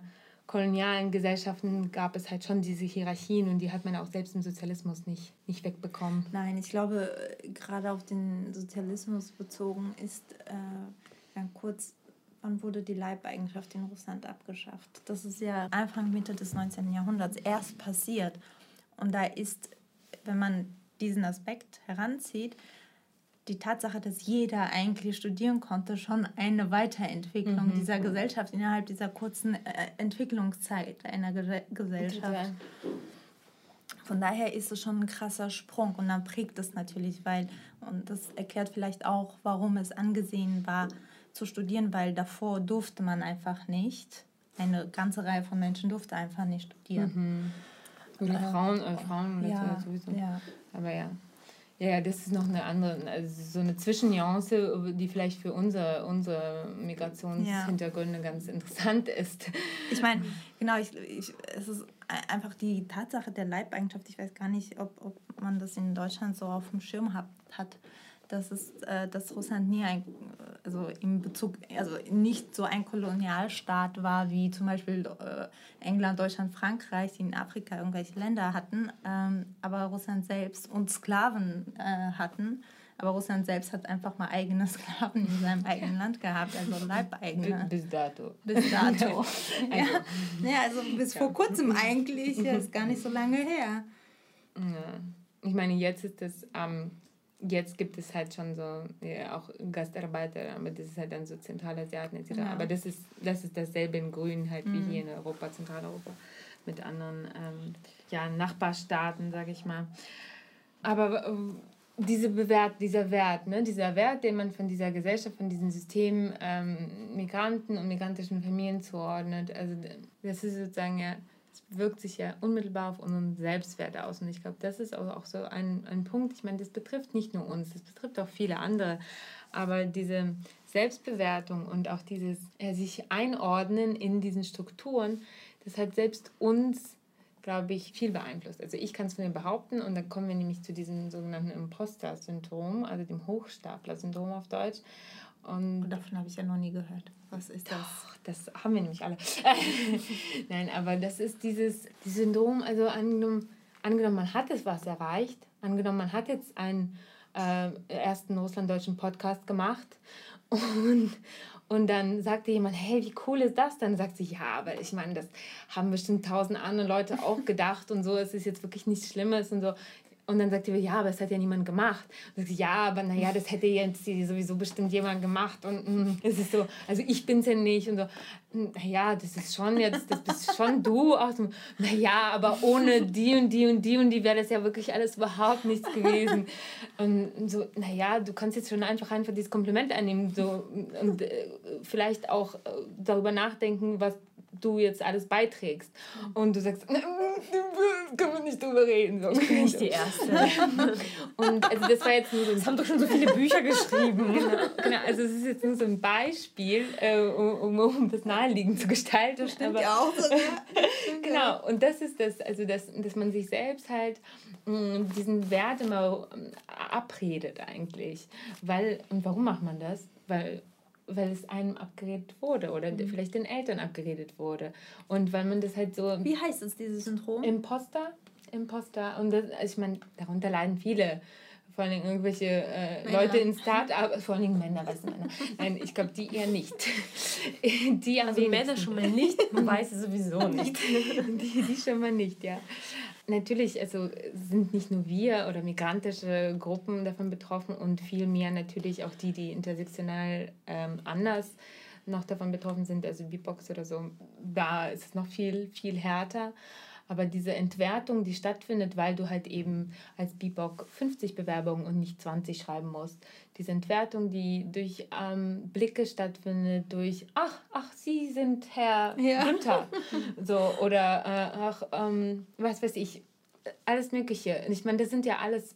kolonialen Gesellschaften gab es halt schon diese Hierarchien und die hat man auch selbst im Sozialismus nicht, nicht wegbekommen. Nein, ich glaube, äh, gerade auf den Sozialismus bezogen ist äh, kurz Wann wurde die Leibeigenschaft in Russland abgeschafft? Das ist ja Anfang, Mitte des 19. Jahrhunderts erst passiert. Und da ist, wenn man diesen Aspekt heranzieht, die Tatsache, dass jeder eigentlich studieren konnte, schon eine Weiterentwicklung mhm. dieser Gesellschaft innerhalb dieser kurzen äh, Entwicklungszeit einer Ge Gesellschaft. Von daher ist es schon ein krasser Sprung und dann prägt es natürlich, weil, und das erklärt vielleicht auch, warum es angesehen war, zu studieren, weil davor durfte man einfach nicht. Eine ganze Reihe von Menschen durfte einfach nicht studieren. Mhm. Oder äh, Frauen, äh, Frauen ja, sowieso. Ja. Aber ja. Ja, das ist noch eine andere, also so eine Zwischennuance, die vielleicht für unser, unsere Migrationshintergründe ja. ganz interessant ist. Ich meine, genau, ich, ich, es ist einfach die Tatsache der Leibeigenschaft. Ich weiß gar nicht, ob, ob man das in Deutschland so auf dem Schirm hat. hat dass, es, äh, dass Russland nie ein, also im Bezug, also nicht so ein Kolonialstaat war wie zum Beispiel äh, England, Deutschland, Frankreich, die in Afrika irgendwelche Länder hatten, ähm, aber Russland selbst und Sklaven äh, hatten. Aber Russland selbst hat einfach mal eigene Sklaven in seinem eigenen Land gehabt, also Leibeigene. Bis dato. Bis dato. also. Ja. ja, also bis ja. vor kurzem eigentlich, ja, ist gar nicht so lange her. Ja. Ich meine, jetzt ist es am ähm, jetzt gibt es halt schon so ja, auch Gastarbeiter, aber das ist halt dann so Zentralasiaten etc. Ja. Aber das ist, das ist dasselbe in Grün halt mhm. wie hier in Europa, Zentraleuropa, mit anderen ähm, ja, Nachbarstaaten, sage ich mal. Aber äh, diese Bewert, dieser Wert, ne, dieser Wert, den man von dieser Gesellschaft, von diesem System ähm, Migranten und migrantischen Familien zuordnet, also das ist sozusagen ja wirkt sich ja unmittelbar auf unseren Selbstwert aus. Und ich glaube, das ist auch, so ein, ein Punkt. Ich meine, das betrifft nicht nur uns, das betrifft auch viele andere. Aber diese Selbstbewertung und auch dieses äh, sich einordnen in diesen Strukturen, das hat selbst uns, glaube ich, viel beeinflusst. Also ich kann es von mir behaupten und dann kommen wir nämlich zu diesem sogenannten Imposter-Syndrom, also dem Hochstapler-Syndrom auf Deutsch. Und davon habe ich ja noch nie gehört. Was ist das? Doch, das haben wir nämlich alle. Nein, aber das ist dieses, dieses Syndrom, also angenommen, angenommen, man hat es was erreicht, angenommen, man hat jetzt einen äh, ersten russlanddeutschen Podcast gemacht und, und dann sagte jemand, hey, wie cool ist das? Dann sagt sie, ja, aber ich meine, das haben bestimmt tausend andere Leute auch gedacht und so, es ist jetzt wirklich nichts Schlimmes und so. Und dann sagt die, ja, aber es hat ja niemand gemacht. Und sagt, ja, aber naja, das hätte jetzt sowieso bestimmt jemand gemacht. Und mm, es ist so, also ich bin es ja nicht. Und so, naja, das ist schon jetzt, das bist schon du. Auch so, naja, aber ohne die und die und die und die wäre das ja wirklich alles überhaupt nichts gewesen. Und so, naja, du kannst jetzt schon einfach einfach dieses Kompliment annehmen. So, und äh, vielleicht auch äh, darüber nachdenken, was du jetzt alles beiträgst. Und du sagst, können wir nicht drüber reden. So. Ich bin nicht die Erste. und also das war jetzt nur so. Das haben doch schon so viele Bücher geschrieben. genau, genau, also es ist jetzt nur so ein Beispiel, äh, um, um das naheliegend zu gestalten. Das stimmt aber, ja auch so. genau, und das ist das, also das, dass man sich selbst halt mh, mm, diesen Wert immer ähm, abredet eigentlich. Weil, und warum macht man das? Weil weil es einem abgeredet wurde oder mhm. vielleicht den Eltern abgeredet wurde. Und weil man das halt so. Wie heißt es, dieses Syndrom? Imposter. Imposter. Und das, also ich meine, darunter leiden viele. Vor allem irgendwelche äh, Leute in Start-up, vor allem Männer, du, Männer. Nein, ich glaube, die eher nicht. die also Männer schon mal nicht, man weiß es sowieso nicht. die, die schon mal nicht, ja. Natürlich, also sind nicht nur wir oder migrantische Gruppen davon betroffen und vielmehr natürlich auch die, die intersektional ähm, anders noch davon betroffen sind, also Beatbox oder so. Da ist es noch viel, viel härter. Aber diese Entwertung, die stattfindet, weil du halt eben als BIPOC 50 Bewerbungen und nicht 20 schreiben musst. Diese Entwertung, die durch ähm, Blicke stattfindet, durch, ach, ach, Sie sind Herr ja. Günther. so, oder, äh, ach, ähm, was weiß ich, alles Mögliche. Ich meine, das sind ja alles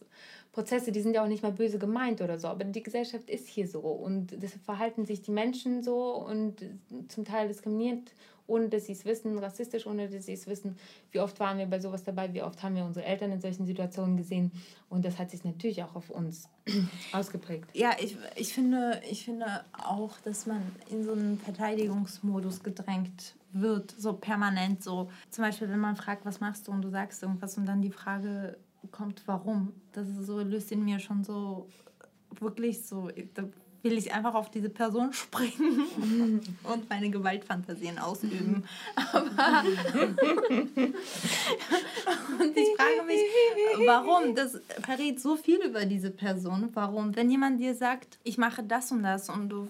Prozesse, die sind ja auch nicht mal böse gemeint oder so, aber die Gesellschaft ist hier so und deshalb verhalten sich die Menschen so und zum Teil diskriminiert ohne dass sie es wissen, rassistisch, ohne dass sie es wissen. Wie oft waren wir bei sowas dabei, wie oft haben wir unsere Eltern in solchen Situationen gesehen. Und das hat sich natürlich auch auf uns ausgeprägt. Ja, ich, ich, finde, ich finde auch, dass man in so einen Verteidigungsmodus gedrängt wird, so permanent so. Zum Beispiel, wenn man fragt, was machst du und du sagst irgendwas und dann die Frage kommt, warum. Das ist so, löst in mir schon so wirklich so, will ich einfach auf diese Person springen und meine Gewaltfantasien ausüben. Aber und ich frage mich, warum? Das verrät so viel über diese Person. Warum? Wenn jemand dir sagt, ich mache das und das und du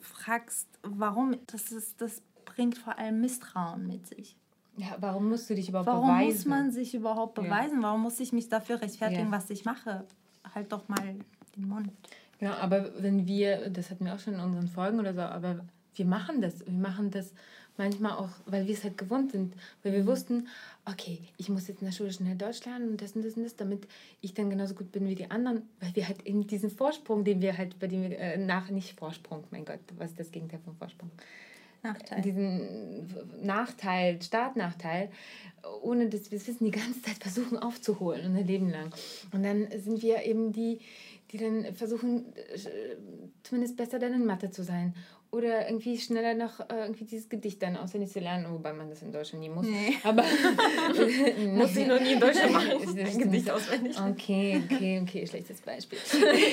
fragst, warum, das, ist, das bringt vor allem Misstrauen mit sich. Ja, warum musst du dich überhaupt warum beweisen? Warum muss man sich überhaupt beweisen? Ja. Warum muss ich mich dafür rechtfertigen, ja. was ich mache? Halt doch mal den Mund. Ja, aber wenn wir, das hatten wir auch schon in unseren Folgen oder so, aber wir machen das. Wir machen das manchmal auch, weil wir es halt gewohnt sind. Weil wir wussten, okay, ich muss jetzt in der Schule schnell Deutsch lernen und das und das und das, damit ich dann genauso gut bin wie die anderen. Weil wir halt eben diesen Vorsprung, den wir halt, bei dem wir äh, nach, nicht Vorsprung, mein Gott, was ist das Gegenteil von Vorsprung? Nachteil. Diesen Nachteil, Startnachteil, ohne dass wir es wissen, die ganze Zeit versuchen aufzuholen, ein Leben lang. Und dann sind wir eben die, die dann versuchen, äh, zumindest besser dann in Mathe zu sein oder irgendwie schneller noch äh, irgendwie dieses Gedicht dann auswendig zu lernen, wobei man das in Deutschland nie muss. Nee. Aber muss ich noch nie in Deutschland machen. Ein Gedicht auswendig. Okay, okay, okay, schlechtes Beispiel.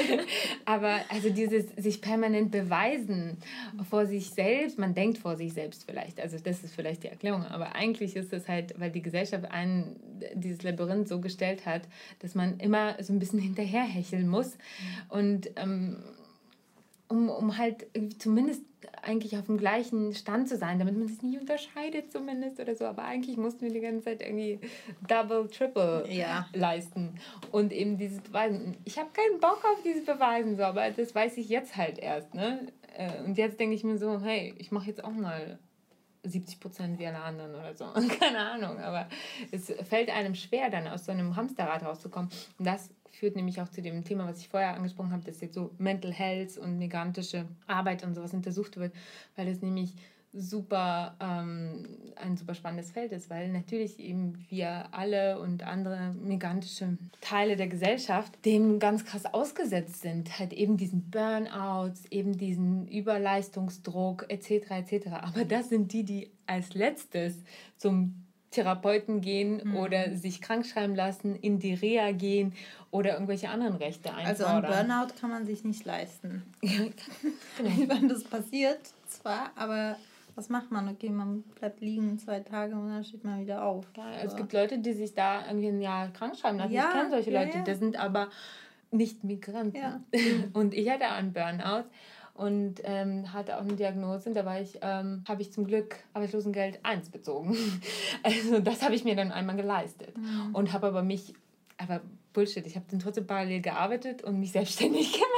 Aber also dieses sich permanent beweisen vor sich selbst, man denkt vor sich selbst vielleicht, also das ist vielleicht die Erklärung, aber eigentlich ist es halt, weil die Gesellschaft einen dieses Labyrinth so gestellt hat, dass man immer so ein bisschen hinterherhecheln muss und ähm, um, um halt zumindest eigentlich auf dem gleichen Stand zu sein, damit man sich nicht unterscheidet zumindest oder so. Aber eigentlich mussten wir die ganze Zeit irgendwie Double, Triple ja. leisten. Und eben dieses Beweisen. Ich habe keinen Bock auf dieses Beweisen, so, aber das weiß ich jetzt halt erst. Ne? Äh, und jetzt denke ich mir so, hey, ich mache jetzt auch mal 70 Prozent wie alle anderen oder so. Keine Ahnung, aber es fällt einem schwer, dann aus so einem Hamsterrad rauszukommen. Und das führt nämlich auch zu dem Thema, was ich vorher angesprochen habe, dass jetzt so Mental Health und migrantische Arbeit und sowas untersucht wird, weil es nämlich super ähm, ein super spannendes Feld ist, weil natürlich eben wir alle und andere migrantische Teile der Gesellschaft dem ganz krass ausgesetzt sind, halt eben diesen Burnouts, eben diesen Überleistungsdruck etc. etc. Aber das sind die, die als letztes zum Therapeuten gehen mhm. oder sich krank schreiben lassen, in die Reha gehen oder irgendwelche anderen Rechte einfordern. Also ein Burnout kann man sich nicht leisten. genau. Wenn das passiert, zwar, aber was macht man? Okay, man bleibt liegen zwei Tage und dann steht man wieder auf. Ja, es gibt Leute, die sich da irgendwie ein Jahr krank schreiben lassen. Ja, ich kenne solche ja, Leute, ja. die sind aber nicht Migranten. Und ich hatte einen Burnout und ähm, hatte auch eine Diagnose. Und da war ich, ähm, habe ich zum Glück Arbeitslosengeld 1 bezogen. Also das habe ich mir dann einmal geleistet. Mhm. Und habe aber mich, aber Bullshit, ich habe dann trotzdem parallel gearbeitet und mich selbstständig gemacht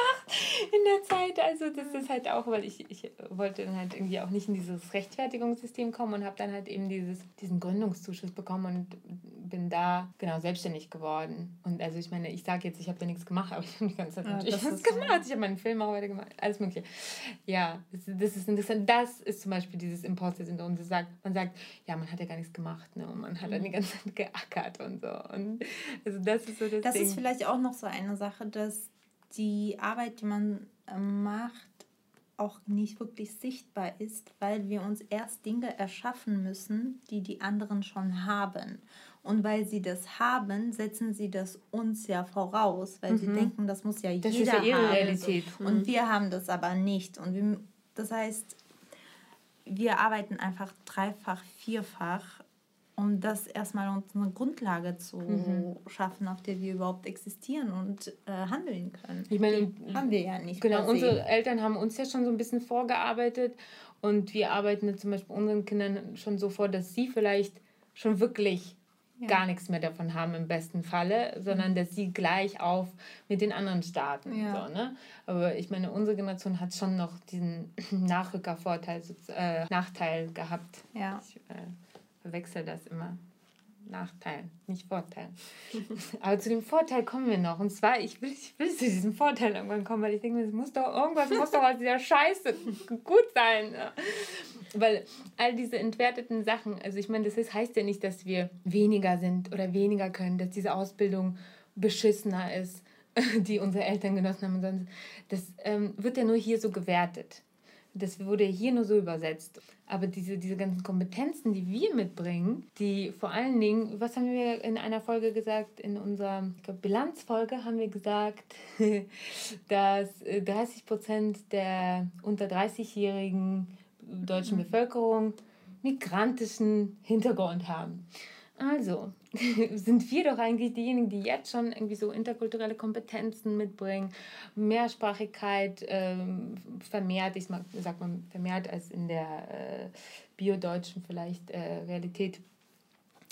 in der Zeit. Also das ist halt auch, weil ich, ich wollte dann halt irgendwie auch nicht in dieses Rechtfertigungssystem kommen und habe dann halt eben dieses, diesen Gründungszuschuss bekommen und bin da genau selbstständig geworden. Und also ich meine, ich sage jetzt, ich habe da nichts gemacht, aber ich habe die ganze Zeit ja, natürlich was gemacht. Ich habe meinen Film auch weiter gemacht, alles mögliche. Ja, das, das ist interessant. Das ist zum Beispiel dieses Imposter-Syndrom. Man sagt, ja, man hat ja gar nichts gemacht ne? und man hat dann die mhm. ganze Zeit geackert und so. Und also das ist so das Das Ding. ist vielleicht auch noch so eine Sache, dass die Arbeit, die man ähm, macht, auch nicht wirklich sichtbar ist, weil wir uns erst Dinge erschaffen müssen, die die anderen schon haben. Und weil sie das haben, setzen sie das uns ja voraus, weil mhm. sie denken, das muss ja das jeder ist ja ihre haben. Realität. Mhm. Und wir haben das aber nicht. Und wir, das heißt, wir arbeiten einfach dreifach, vierfach um das erstmal uns eine Grundlage zu mhm. schaffen, auf der wir überhaupt existieren und äh, handeln können. Ich meine, Die haben wir ja nicht. Genau, unsere Eltern haben uns ja schon so ein bisschen vorgearbeitet und wir arbeiten zum Beispiel unseren Kindern schon so vor, dass sie vielleicht schon wirklich ja. gar nichts mehr davon haben im besten Falle, sondern mhm. dass sie gleich auf mit den anderen starten. Ja. So, ne? Aber ich meine, unsere Generation hat schon noch diesen Nachrückervorteil, äh, Nachteil gehabt. Ja. Ich, äh, verwechsel das immer. Nachteil, nicht Vorteil. Aber zu dem Vorteil kommen wir noch. Und zwar, ich will, ich will zu diesem Vorteil irgendwann kommen, weil ich denke, es muss doch irgendwas muss doch aus dieser Scheiße gut sein. Weil all diese entwerteten Sachen, also ich meine, das ist, heißt ja nicht, dass wir weniger sind oder weniger können, dass diese Ausbildung beschissener ist, die unsere Eltern genossen haben. Sonst, das ähm, wird ja nur hier so gewertet. Das wurde hier nur so übersetzt. Aber diese, diese ganzen Kompetenzen, die wir mitbringen, die vor allen Dingen, was haben wir in einer Folge gesagt, in unserer glaub, Bilanzfolge haben wir gesagt, dass 30 äh, Prozent der unter 30-jährigen deutschen mhm. Bevölkerung migrantischen Hintergrund haben. Also sind wir doch eigentlich diejenigen, die jetzt schon irgendwie so interkulturelle Kompetenzen mitbringen, Mehrsprachigkeit ähm, vermehrt, ich sag mal vermehrt als in der äh, biodeutschen vielleicht äh, Realität.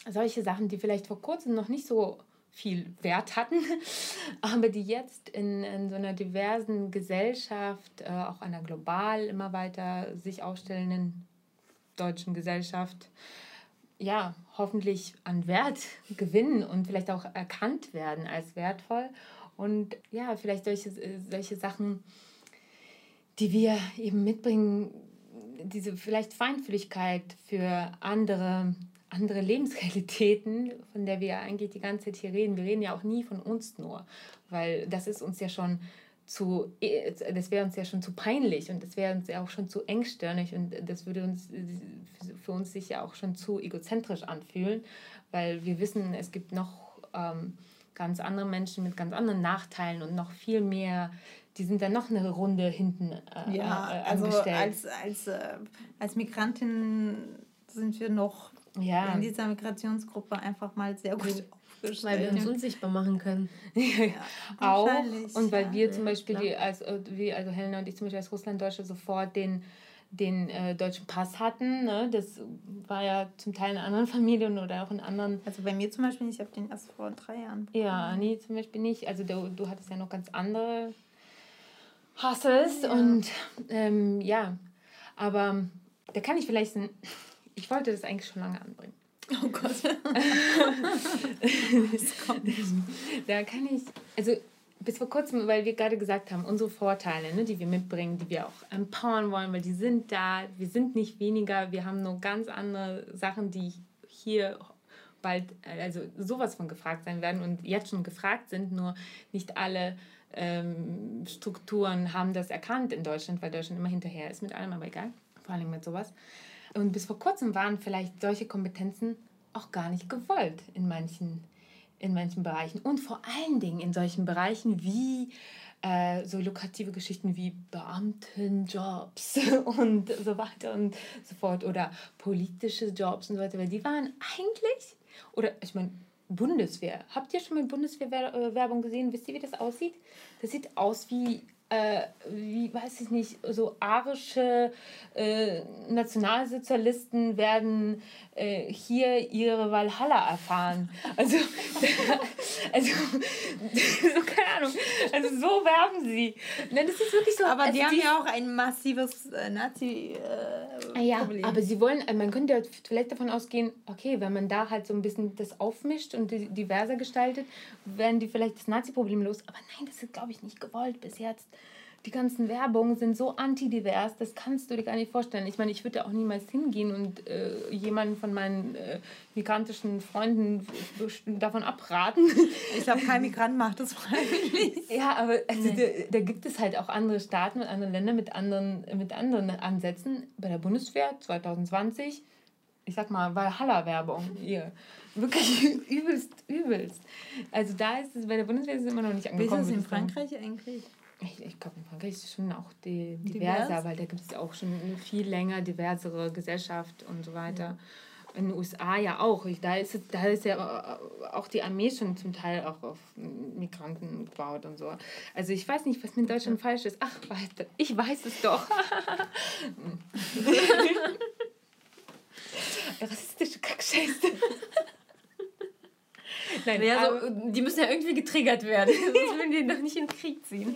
Solche Sachen, die vielleicht vor kurzem noch nicht so viel Wert hatten, aber die jetzt in, in so einer diversen Gesellschaft, äh, auch einer global immer weiter sich aufstellenden deutschen Gesellschaft, ja, hoffentlich an Wert gewinnen und vielleicht auch erkannt werden als wertvoll. Und ja, vielleicht solche, solche Sachen, die wir eben mitbringen, diese vielleicht Feinfühligkeit für andere, andere Lebensrealitäten, von der wir eigentlich die ganze Zeit hier reden. Wir reden ja auch nie von uns nur, weil das ist uns ja schon zu, das wäre uns ja schon zu peinlich und das wäre uns ja auch schon zu engstirnig und das würde uns für uns sich ja auch schon zu egozentrisch anfühlen, weil wir wissen, es gibt noch ähm, ganz andere Menschen mit ganz anderen Nachteilen und noch viel mehr, die sind dann noch eine Runde hinten äh, ja, äh, also als, als, äh, als Migrantin sind wir noch ja. in dieser Migrationsgruppe einfach mal sehr gut weil wir uns unsichtbar machen können. ja, auch. Und weil wir zum Beispiel, die, als, äh, wie, also Helena und ich zum Beispiel als Russlanddeutsche sofort den, den äh, deutschen Pass hatten. Ne? Das war ja zum Teil in anderen Familien oder auch in anderen. Also bei mir zum Beispiel nicht, ich habe den erst vor drei Jahren. Bekommen. Ja, nee, zum Beispiel nicht. Also du, du hattest ja noch ganz andere Hustles ja. und ähm, ja, aber da kann ich vielleicht ein ich wollte das eigentlich schon lange anbringen. Oh Gott. da kann ich, also bis vor kurzem, weil wir gerade gesagt haben, unsere Vorteile, ne, die wir mitbringen, die wir auch empowern wollen, weil die sind da, wir sind nicht weniger, wir haben nur ganz andere Sachen, die hier bald, also sowas von gefragt sein werden und jetzt schon gefragt sind, nur nicht alle ähm, Strukturen haben das erkannt in Deutschland, weil Deutschland immer hinterher ist mit allem, aber egal, vor allem mit sowas. Und bis vor kurzem waren vielleicht solche Kompetenzen auch gar nicht gewollt in manchen, in manchen Bereichen. Und vor allen Dingen in solchen Bereichen wie äh, so lukrative Geschichten wie Beamtenjobs und so weiter und so fort oder politische Jobs und so weiter, weil die waren eigentlich, oder ich meine, Bundeswehr. Habt ihr schon mal Bundeswehrwerbung gesehen? Wisst ihr, wie das aussieht? Das sieht aus wie äh, wie weiß ich nicht, so arische äh, Nationalsozialisten werden äh, hier ihre Valhalla erfahren. Also, also so keine Ahnung. Also so werben sie. Nein, das ist wirklich so. Aber also die haben ja auch ein massives äh, Nazi. Äh, ja, aber sie wollen, äh, man könnte vielleicht davon ausgehen, okay, wenn man da halt so ein bisschen das aufmischt und diverser gestaltet, werden die vielleicht das Nazi-Problem los. Aber nein, das ist, glaube ich, nicht gewollt bis jetzt die ganzen Werbungen sind so antidivers, das kannst du dir gar nicht vorstellen. Ich meine, ich würde auch niemals hingehen und äh, jemanden von meinen äh, migrantischen Freunden davon abraten. Ich glaube, kein Migrant macht das freiwillig. ja, aber also, nee. da, da, gibt es halt auch andere Staaten und andere Länder mit anderen, mit anderen Ansätzen. Bei der Bundeswehr 2020, ich sag mal, Valhalla-Werbung hier. Wirklich übelst, übelst. Also da ist es, bei der Bundeswehr ist es immer noch nicht angekommen. Wie ist es in Frankreich eigentlich? Ich, ich glaube, in Frankreich ist es schon auch die, diverser, Divers? weil da gibt es auch schon eine viel länger diversere Gesellschaft und so weiter. Ja. In den USA ja auch. da, ist, da ist ja auch die Armee schon zum Teil auch auf Migranten gebaut und so. Also ich weiß nicht, was mit Deutschland falsch ist. Ach, ich weiß es doch. Rassistische Kackscheiße. Nein, ja, so, die müssen ja irgendwie getriggert werden. Sonst würden die doch nicht in den Krieg ziehen.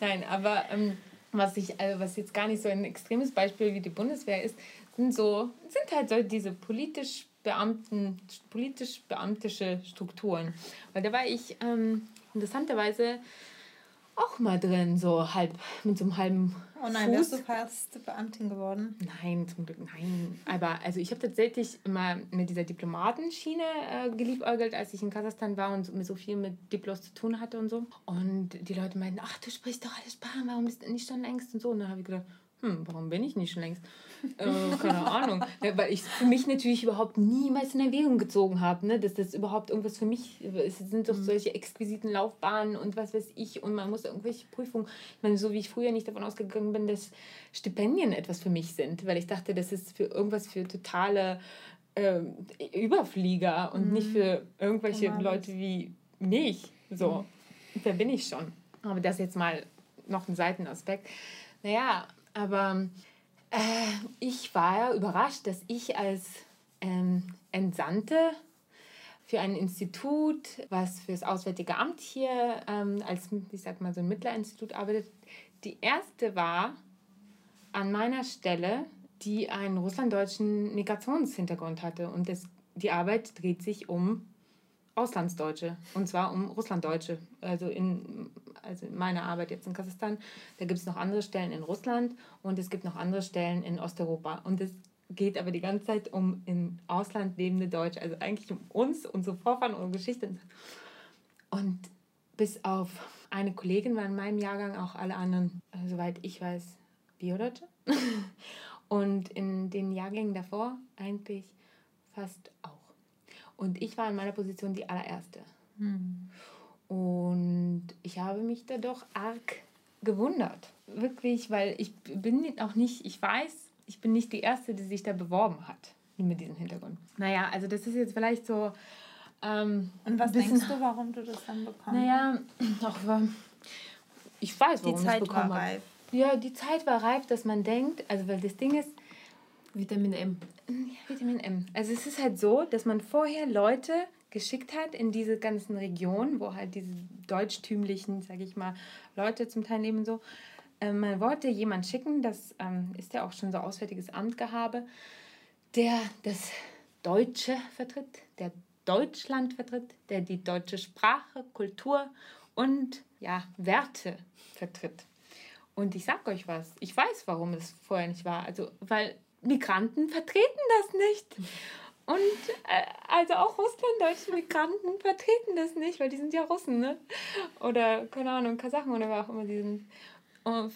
Nein, aber ähm, was, ich, also was jetzt gar nicht so ein extremes Beispiel wie die Bundeswehr ist, sind so, sind halt so diese politisch Beamten, politisch beamtische Strukturen. Weil da war ich ähm, interessanterweise auch mal drin, so halb mit so einem halben Oh nein, Fuß. wärst du fast Beamtin geworden? Nein, zum Glück nein. Aber also ich habe tatsächlich immer mit dieser Diplomatenschiene äh, geliebäugelt, als ich in Kasachstan war und mir so viel mit Diplos zu tun hatte und so. Und die Leute meinten, ach, du sprichst doch alles Sprachen, warum bist du nicht schon längst und so. Und dann habe ich gedacht, hm, warum bin ich nicht schon längst? Äh, keine Ahnung. Weil ich für mich natürlich überhaupt niemals in Erwägung gezogen habe, ne? dass das überhaupt irgendwas für mich ist. Es sind doch mhm. solche exquisiten Laufbahnen und was weiß ich und man muss irgendwelche Prüfungen. Ich meine, so wie ich früher nicht davon ausgegangen bin, dass Stipendien etwas für mich sind, weil ich dachte, das ist für irgendwas für totale äh, Überflieger und mhm. nicht für irgendwelche Normales. Leute wie mich. So, mhm. da bin ich schon. Aber das jetzt mal noch ein Seitenaspekt. Naja, aber äh, ich war überrascht, dass ich als ähm, Entsandte für ein Institut, was für das Auswärtige Amt hier ähm, als, ich sag mal, so ein Mittlerinstitut arbeitet, die erste war an meiner Stelle, die einen russlanddeutschen Migrationshintergrund hatte. Und das, die Arbeit dreht sich um Auslandsdeutsche, und zwar um Russlanddeutsche. Also in also in meiner Arbeit jetzt in Kasachstan, da gibt es noch andere Stellen in Russland und es gibt noch andere Stellen in Osteuropa. Und es geht aber die ganze Zeit um im Ausland lebende Deutsche, also eigentlich um uns, unsere Vorfahren, unsere Geschichte. Und bis auf eine Kollegin waren in meinem Jahrgang auch alle anderen, äh, soweit ich weiß, Biodeutsche. Und in den Jahrgängen davor eigentlich fast auch. Und ich war in meiner Position die allererste. Hm. Und ich habe mich da doch arg gewundert. Wirklich, weil ich bin auch nicht, ich weiß, ich bin nicht die Erste, die sich da beworben hat mit diesem Hintergrund. Naja, also das ist jetzt vielleicht so. Ähm, Und was bisschen, denkst du, warum du das dann bekommst? Naja, auch, ich weiß, warum die Zeit ich bekommen war reif. Ja, die Zeit war reif, dass man denkt, also weil das Ding ist, Vitamin M. Ja, Vitamin M. Also es ist halt so, dass man vorher Leute geschickt hat in diese ganzen Regionen, wo halt diese deutschtümlichen, sage ich mal, Leute zum Teil leben so. Ähm, man wollte jemanden schicken, das ähm, ist ja auch schon so Auswärtiges Amtgehabe, der das Deutsche vertritt, der Deutschland vertritt, der die deutsche Sprache, Kultur und ja, Werte vertritt. Und ich sag euch was, ich weiß, warum es vorher nicht war. Also, weil Migranten vertreten das nicht. Und äh, also auch russlanddeutsche Migranten vertreten das nicht, weil die sind ja Russen, ne? Oder, keine Ahnung, Kasachen oder wer auch immer die sind.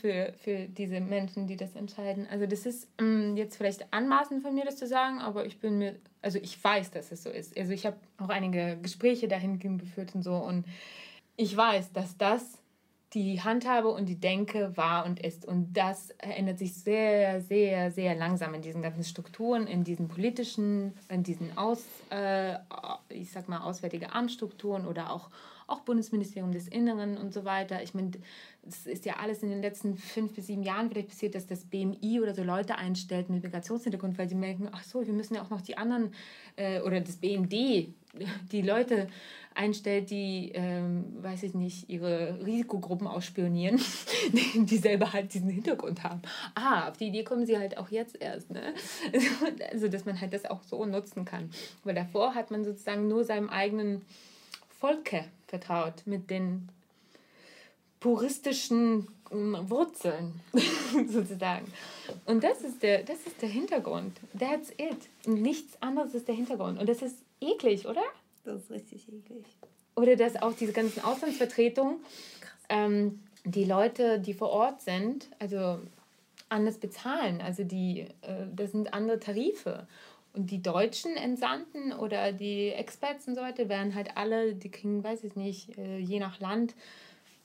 Für, für diese Menschen, die das entscheiden. Also das ist ähm, jetzt vielleicht anmaßend von mir, das zu sagen, aber ich bin mir, also ich weiß, dass es so ist. Also ich habe auch einige Gespräche dahin geführt und so und ich weiß, dass das die Handhabe und die Denke war und ist. Und das ändert sich sehr, sehr, sehr langsam in diesen ganzen Strukturen, in diesen politischen, in diesen Aus, äh, ich sag mal, Auswärtige Amtsstrukturen oder auch, auch Bundesministerium des Inneren und so weiter. Ich meine, es ist ja alles in den letzten fünf bis sieben Jahren vielleicht passiert, dass das BMI oder so Leute einstellt mit Migrationshintergrund, weil sie merken, ach so, wir müssen ja auch noch die anderen, äh, oder das BMD, die Leute einstellt, die, ähm, weiß ich nicht, ihre Risikogruppen ausspionieren, die, die selber halt diesen Hintergrund haben. Ah, auf die Idee kommen sie halt auch jetzt erst. Ne? Also, dass man halt das auch so nutzen kann. Weil davor hat man sozusagen nur seinem eigenen Volke vertraut, mit den puristischen ähm, Wurzeln sozusagen. Und das ist, der, das ist der Hintergrund. That's it. Und nichts anderes ist der Hintergrund. Und das ist eklig, oder? Das ist richtig eklig. Oder dass auch diese ganzen Auslandsvertretungen ähm, die Leute, die vor Ort sind, also anders bezahlen. Also die, äh, das sind andere Tarife. Und die deutschen Entsandten oder die Experts und so weiter werden halt alle, die kriegen, weiß ich nicht, äh, je nach Land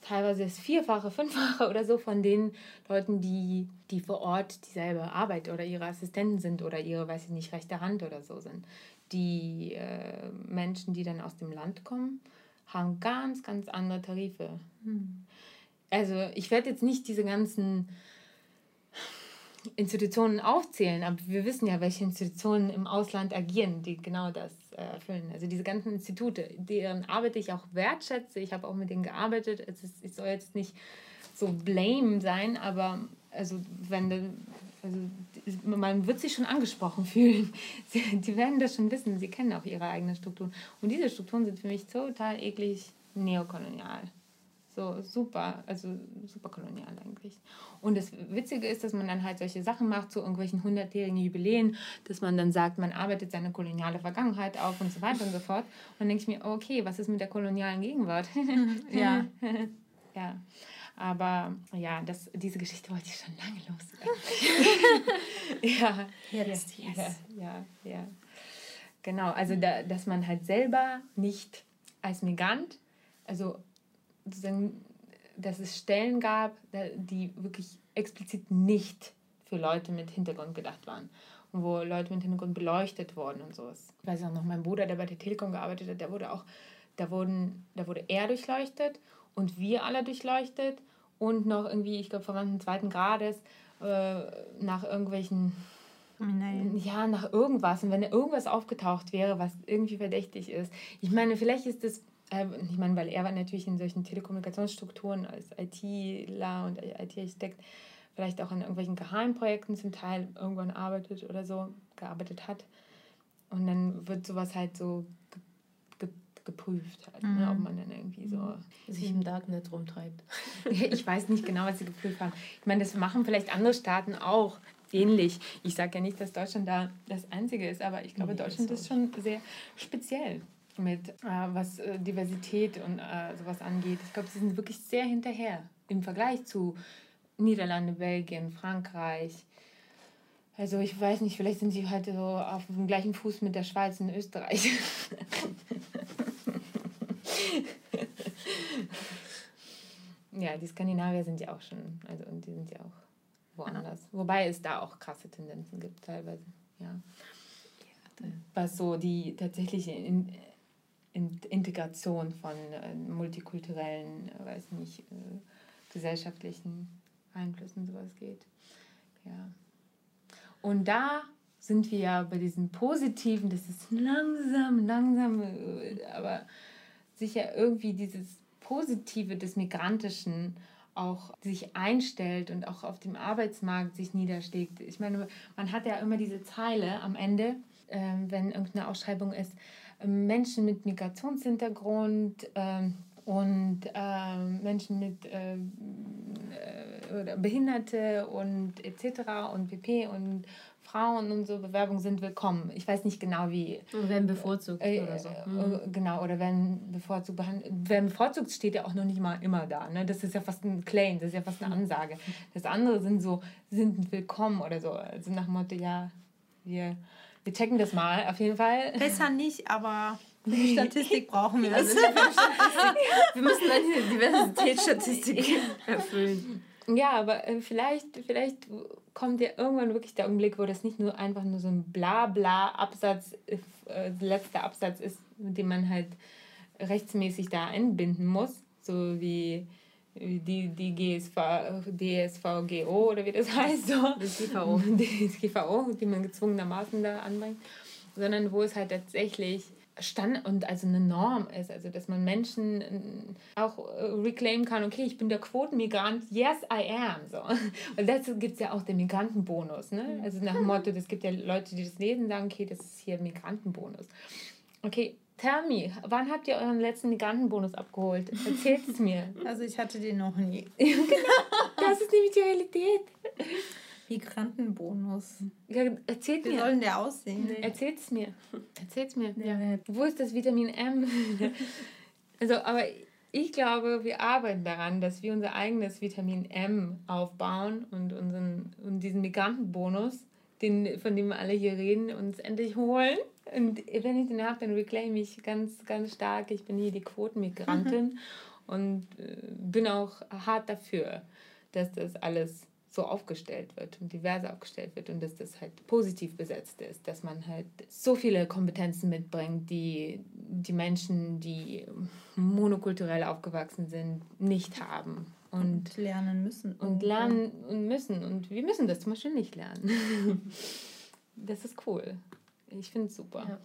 teilweise das Vierfache, Fünffache oder so von den Leuten, die, die vor Ort dieselbe Arbeit oder ihre Assistenten sind oder ihre, weiß ich nicht, rechte Hand oder so sind die äh, Menschen, die dann aus dem Land kommen, haben ganz, ganz andere Tarife. Hm. Also ich werde jetzt nicht diese ganzen Institutionen aufzählen, aber wir wissen ja, welche Institutionen im Ausland agieren, die genau das erfüllen. Also diese ganzen Institute, deren Arbeit ich auch wertschätze. Ich habe auch mit denen gearbeitet. Es, ist, es soll jetzt nicht so blame sein, aber also wenn also man wird sich schon angesprochen fühlen. Sie, die werden das schon wissen. Sie kennen auch ihre eigenen Strukturen. Und diese Strukturen sind für mich total eklig neokolonial. So super, also super kolonial eigentlich. Und das Witzige ist, dass man dann halt solche Sachen macht, zu so irgendwelchen hundertjährigen Jubiläen, dass man dann sagt, man arbeitet seine koloniale Vergangenheit auf und so weiter und so fort. Und dann denke ich mir, okay, was ist mit der kolonialen Gegenwart? ja. ja. Aber ja, das, diese Geschichte wollte ich schon lange los. ja, jetzt, ja, yes. ja, ja, ja. Genau, also da, dass man halt selber nicht als Migrant, also sozusagen, dass es Stellen gab, die wirklich explizit nicht für Leute mit Hintergrund gedacht waren und wo Leute mit Hintergrund beleuchtet wurden und sowas. Ich weiß auch noch, mein Bruder, der bei der Telekom gearbeitet hat, der wurde auch, da wurden, da wurde er durchleuchtet und wir alle durchleuchtet und noch irgendwie, ich glaube, Verwandten zweiten Grades äh, nach irgendwelchen Nein. Ja, nach irgendwas. Und wenn irgendwas aufgetaucht wäre, was irgendwie verdächtig ist. Ich meine, vielleicht ist das, ich meine, weil er war natürlich in solchen Telekommunikationsstrukturen als ITler und IT-Architekt vielleicht auch an irgendwelchen Geheimprojekten zum Teil irgendwann arbeitet oder so, gearbeitet hat. Und dann wird sowas halt so geprüft hat, mhm. ne, ob man dann irgendwie so mhm. sich im Darknet rumtreibt. ich weiß nicht genau, was sie geprüft haben. Ich meine, das machen vielleicht andere Staaten auch ähnlich. Ich sage ja nicht, dass Deutschland da das Einzige ist, aber ich glaube, nee, Deutschland ist schon sehr speziell mit, äh, was äh, Diversität und äh, sowas angeht. Ich glaube, sie sind wirklich sehr hinterher im Vergleich zu Niederlande, Belgien, Frankreich. Also ich weiß nicht, vielleicht sind sie halt so auf dem gleichen Fuß mit der Schweiz und Österreich. ja, die Skandinavier sind ja auch schon, also und die sind ja auch woanders. Ja. Wobei es da auch krasse Tendenzen gibt teilweise, ja. Was so die tatsächliche in Integration von äh, multikulturellen, äh, weiß nicht, äh, gesellschaftlichen Einflüssen sowas geht. Ja. Und da sind wir ja bei diesen positiven, das ist langsam, langsam, aber sicher irgendwie dieses Positive des Migrantischen auch sich einstellt und auch auf dem Arbeitsmarkt sich niederschlägt. Ich meine, man hat ja immer diese Zeile am Ende, ähm, wenn irgendeine Ausschreibung ist, Menschen mit Migrationshintergrund ähm, und ähm, Menschen mit ähm, äh, Behinderte und etc. und PP und Frauen und so Bewerbungen sind willkommen. Ich weiß nicht genau wie. Oder werden bevorzugt äh, oder so. Äh, mhm. Genau, oder werden bevorzugt behandelt. Werden bevorzugt steht ja auch noch nicht mal immer da. Ne? Das ist ja fast ein Claim, das ist ja fast eine Ansage. Das andere sind so, sind willkommen oder so. Also nach dem Motto, ja, wir, wir checken das mal auf jeden Fall. Besser nicht, aber die Statistik brauchen wir. Also wir müssen eine Diversitätsstatistik erfüllen. Ja, aber äh, vielleicht, vielleicht kommt ja irgendwann wirklich der Augenblick, wo das nicht nur einfach nur so ein Blabla-Absatz, äh, letzter Absatz ist, dem man halt rechtsmäßig da einbinden muss, so wie die, die GSV, DSVGO oder wie das heißt. So. Das GVO. Die man gezwungenermaßen da anbringt, sondern wo es halt tatsächlich Stand und also eine Norm ist, also dass man Menschen äh, auch äh, reclaimen kann, okay, ich bin der Quotenmigrant, yes, I am. So. Und dazu gibt es ja auch den Migrantenbonus. Ne? Also nach dem Motto, es gibt ja Leute, die das lesen, sagen, okay, das ist hier Migrantenbonus. Okay, tell me, wann habt ihr euren letzten Migrantenbonus abgeholt? Erzählt es mir. Also ich hatte den noch nie. genau, das ist nämlich die Realität. Migrantenbonus. Ja, erzählt Wie mir. Wie soll denn der aussehen? Nee. Erzählt's mir. Erzählt's mir. Ja. Wo ist das Vitamin M? also, aber ich glaube, wir arbeiten daran, dass wir unser eigenes Vitamin M aufbauen und, unseren, und diesen Migrantenbonus, den, von dem wir alle hier reden, uns endlich holen. Und wenn ich den habe, dann reclaim ich ganz, ganz stark. Ich bin hier die Quotenmigrantin mhm. und äh, bin auch hart dafür, dass das alles so aufgestellt wird und diverse aufgestellt wird und dass das halt positiv besetzt ist, dass man halt so viele Kompetenzen mitbringt, die die Menschen, die monokulturell aufgewachsen sind, nicht haben. Und, und lernen müssen. Und lernen und müssen. Und wir müssen das zum Beispiel nicht lernen. das ist cool. Ich finde es super. Ja.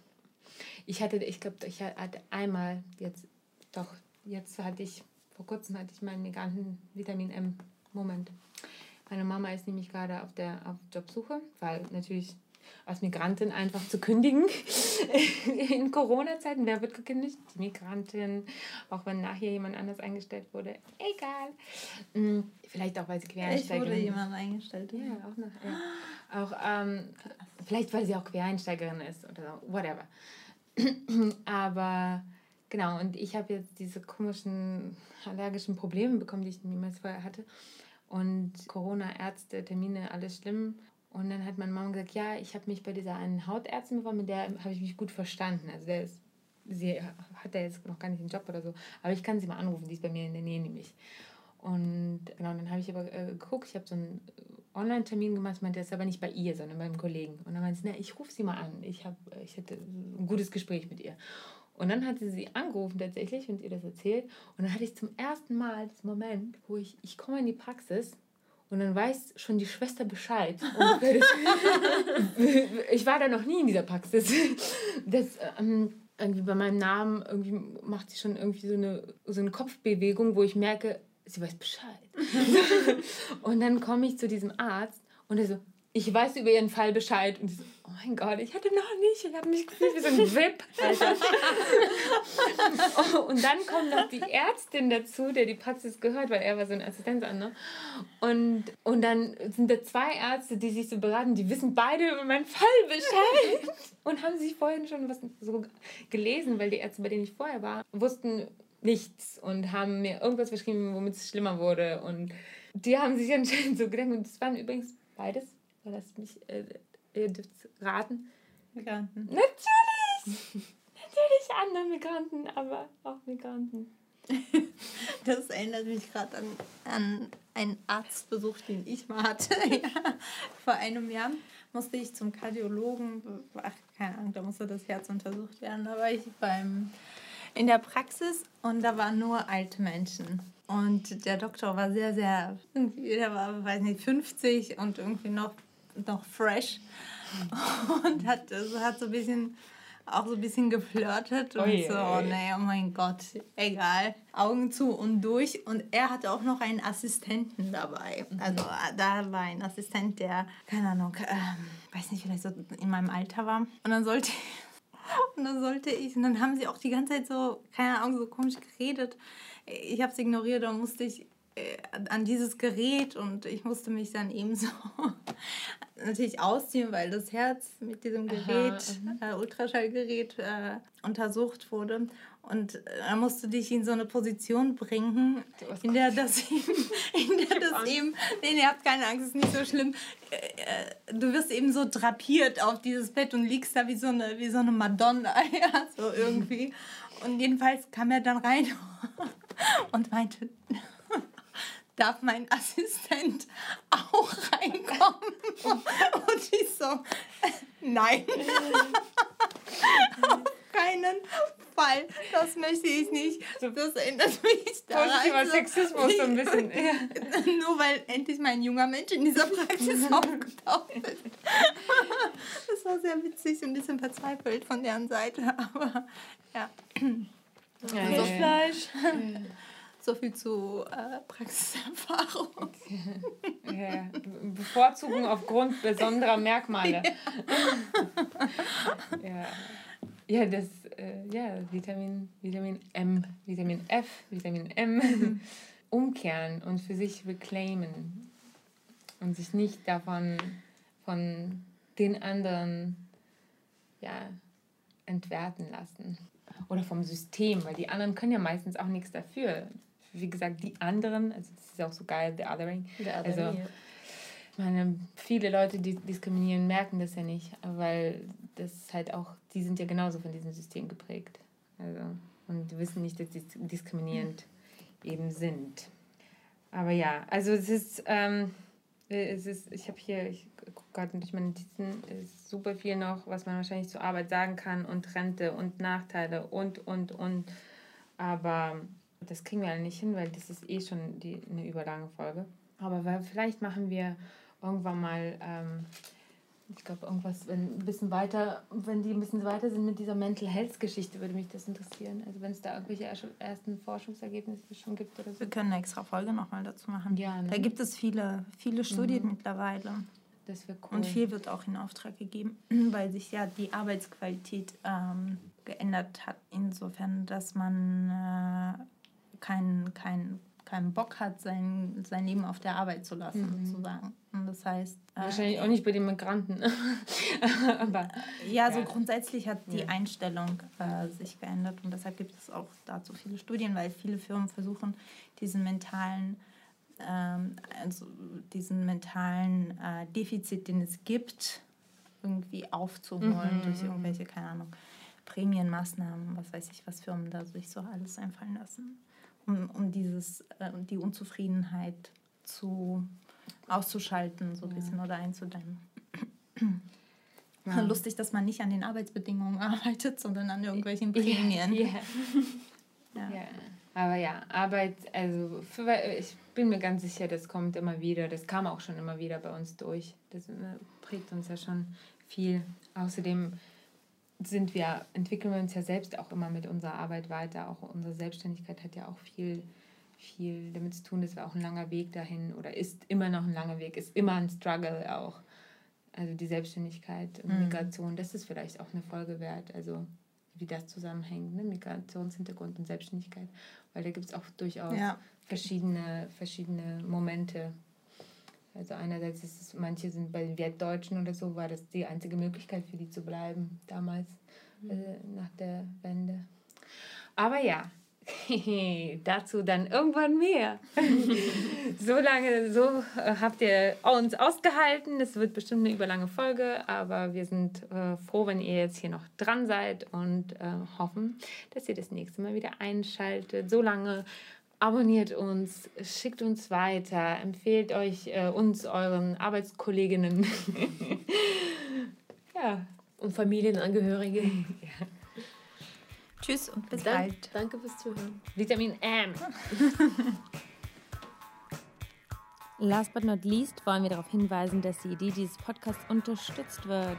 Ich hatte, ich glaube, ich hatte einmal jetzt, doch, jetzt hatte ich, vor kurzem hatte ich meinen migranten Vitamin M-Moment. Meine Mama ist nämlich gerade auf der auf Jobsuche, weil natürlich als Migrantin einfach zu kündigen in Corona-Zeiten. Wer wird gekündigt? Die Migrantin, auch wenn nachher jemand anders eingestellt wurde. Egal. Hm, vielleicht auch, weil sie Quereinsteigerin ist. wurde jemand eingestellt. Ja, auch noch. Ja. Auch, ähm, vielleicht, weil sie auch Quereinsteigerin ist oder so, whatever. Aber genau, und ich habe jetzt diese komischen allergischen Probleme bekommen, die ich niemals vorher hatte und Corona-Ärzte, Termine, alles schlimm. Und dann hat meine Mama gesagt, ja, ich habe mich bei dieser einen Hautärztin beworben, mit der habe ich mich gut verstanden. Also der ist, sie hat ja jetzt noch gar nicht einen Job oder so, aber ich kann sie mal anrufen, die ist bei mir in der Nähe nämlich. Und genau, dann habe ich aber äh, geguckt, ich habe so einen Online-Termin gemacht, meinte, das ist aber nicht bei ihr, sondern beim Kollegen. Und dann meinte sie, na, ich rufe sie mal an, ich, hab, ich hatte ein gutes Gespräch mit ihr. Und dann hat sie sie angerufen tatsächlich und ihr das erzählt. Und dann hatte ich zum ersten Mal das Moment, wo ich, ich komme in die Praxis und dann weiß schon die Schwester Bescheid. ich war da noch nie in dieser Praxis. Das, ähm, irgendwie bei meinem Namen irgendwie macht sie schon irgendwie so eine, so eine Kopfbewegung, wo ich merke, sie weiß Bescheid. und dann komme ich zu diesem Arzt und er so, ich weiß über ihren Fall Bescheid. Und ich so, oh mein Gott, ich hatte noch nicht. Ich habe mich gefühlt wie so ein VIP. Alter. oh, und dann kommt noch die Ärztin dazu, der die Praxis gehört, weil er war so ein Assistenzarzt. Ne? Und, und dann sind da zwei Ärzte, die sich so beraten, die wissen beide über meinen Fall Bescheid. und haben sich vorhin schon was so gelesen, weil die Ärzte, bei denen ich vorher war, wussten nichts und haben mir irgendwas verschrieben, womit es schlimmer wurde. Und die haben sich anscheinend so gedacht. Und das waren übrigens beides Lasst mich, äh, ihr dürft raten. Migranten. Natürlich! Natürlich andere Migranten, aber auch Migranten. Das erinnert mich gerade an, an einen Arztbesuch, den ich mal hatte. ja, vor einem Jahr musste ich zum Kardiologen, ach, keine Ahnung, da musste das Herz untersucht werden. Da war ich beim, in der Praxis und da waren nur alte Menschen. Und der Doktor war sehr, sehr, der war, weiß nicht, 50 und irgendwie noch noch fresh und hat, also hat so ein bisschen auch so ein bisschen geflirtet und Ui, so, ui. nee, oh mein Gott, egal. Augen zu und durch. Und er hatte auch noch einen Assistenten dabei. Also äh, da war ein Assistent, der, keine Ahnung, ähm, weiß nicht, vielleicht so in meinem Alter war. Und dann sollte und dann sollte ich, und dann haben sie auch die ganze Zeit so, keine Ahnung, so komisch geredet. Ich habe es ignoriert, dann musste ich äh, an dieses Gerät und ich musste mich dann eben so natürlich ausziehen, weil das Herz mit diesem Gerät, äh, Ultraschallgerät, äh, untersucht wurde. Und äh, dann musst du dich in so eine Position bringen, in der das ihm, in der das eben, nee, nee, habt keine Angst, ist nicht so schlimm. Äh, äh, Du wirst eben so drapiert auf dieses Bett und liegst da wie so eine, wie so eine Madonna, ja, so irgendwie. Und jedenfalls kam er dann rein und meinte, darf mein Assistent auch reinkommen? Und ich so, nein. Auf keinen Fall. Das möchte ich nicht. Das erinnert mich daran. Positiver Sexismus so ein bisschen. Ja. Nur weil endlich mal ein junger Mensch in dieser Praxis aufgetaucht ist. Das war sehr witzig und ein bisschen verzweifelt von deren Seite, aber ja. Ja, So ja, ja. So viel zu äh, Praxiserfahrung. Ja, Bevorzugung aufgrund besonderer Merkmale. Ja, ja das äh, ja, Vitamin, Vitamin M, Vitamin F, Vitamin M umkehren und für sich reclaimen und sich nicht davon von den anderen ja, entwerten lassen. Oder vom System, weil die anderen können ja meistens auch nichts dafür. Wie gesagt, die anderen, also das ist ja auch so geil, the othering. Also, ich meine, viele Leute, die diskriminieren, merken das ja nicht, weil das halt auch, die sind ja genauso von diesem System geprägt. Also, und wissen nicht, dass sie diskriminierend eben sind. Aber ja, also es ist, ähm, es ist ich habe hier, ich gucke gerade durch meine Notizen, es ist super viel noch, was man wahrscheinlich zur Arbeit sagen kann und Rente und Nachteile und, und, und. Aber das kriegen wir alle nicht hin, weil das ist eh schon die, eine überlange Folge. Aber weil, vielleicht machen wir irgendwann mal, ähm, ich glaube, irgendwas, wenn ein bisschen weiter, wenn die ein bisschen weiter sind mit dieser Mental Health Geschichte, würde mich das interessieren. Also wenn es da irgendwelche ersten Forschungsergebnisse schon gibt oder so. Wir können eine extra Folge nochmal dazu machen. Ja, ne? Da gibt es viele, viele Studien mittlerweile. Das wäre cool. Und viel wird auch in Auftrag gegeben, weil sich ja die Arbeitsqualität ähm, geändert hat. Insofern, dass man äh, keinen kein, keinen Bock hat, sein, sein Leben auf der Arbeit zu lassen, sozusagen. Und das heißt. äh, Wahrscheinlich auch nicht bei den Migranten. Aber Ja, so Ja. grundsätzlich hat die Ja. Einstellung äh, sich geändert und deshalb gibt es auch dazu viele Studien, weil viele Firmen versuchen, diesen mentalen, ähm, also diesen mentalen äh, Defizit, den es gibt, irgendwie aufzuholen Mhm, durch mhm. irgendwelche, keine Ahnung, Prämienmaßnahmen, was weiß ich, was Firmen da sich so alles einfallen lassen, um, um dieses, äh, die Unzufriedenheit zu auszuschalten, so ein bisschen oder einzudämmen. Ja. Lustig, dass man nicht an den Arbeitsbedingungen arbeitet, sondern an irgendwelchen Prämien. Ja. Ja. ja. Aber ja, Arbeit, also für, ich bin mir ganz sicher, das kommt immer wieder. Das kam auch schon immer wieder bei uns durch. Das äh, prägt uns ja schon viel. Außerdem sind wir, entwickeln wir uns ja selbst auch immer mit unserer Arbeit weiter. Auch unsere Selbstständigkeit hat ja auch viel, viel damit zu tun, dass wir auch ein langer Weg dahin oder ist immer noch ein langer Weg, ist immer ein Struggle auch. Also die Selbstständigkeit und Mhm. Migration, das ist vielleicht auch eine Folge wert. Also wie das zusammenhängt, ne? Migrationshintergrund und Selbstständigkeit. Weil da gibt es auch durchaus Ja. verschiedene, verschiedene Momente. Also einerseits ist es, manche sind bei den Wertdeutschen oder so, war das die einzige Möglichkeit für die zu bleiben damals, äh, nach der Wende. Aber ja, dazu dann irgendwann mehr. so lange, so äh, habt ihr uns ausgehalten. Es wird bestimmt eine überlange Folge, aber wir sind äh, froh, wenn ihr jetzt hier noch dran seid und äh, hoffen, dass ihr das nächste Mal wieder einschaltet. So lange abonniert uns, schickt uns weiter, empfehlt euch äh, uns euren Arbeitskolleginnen. ja, Und Familienangehörige. Tschüss und bis Dank, bald. danke fürs Zuhören. Vitamin M. Last but not least wollen wir darauf hinweisen, dass die Idee dieses Podcasts unterstützt wird.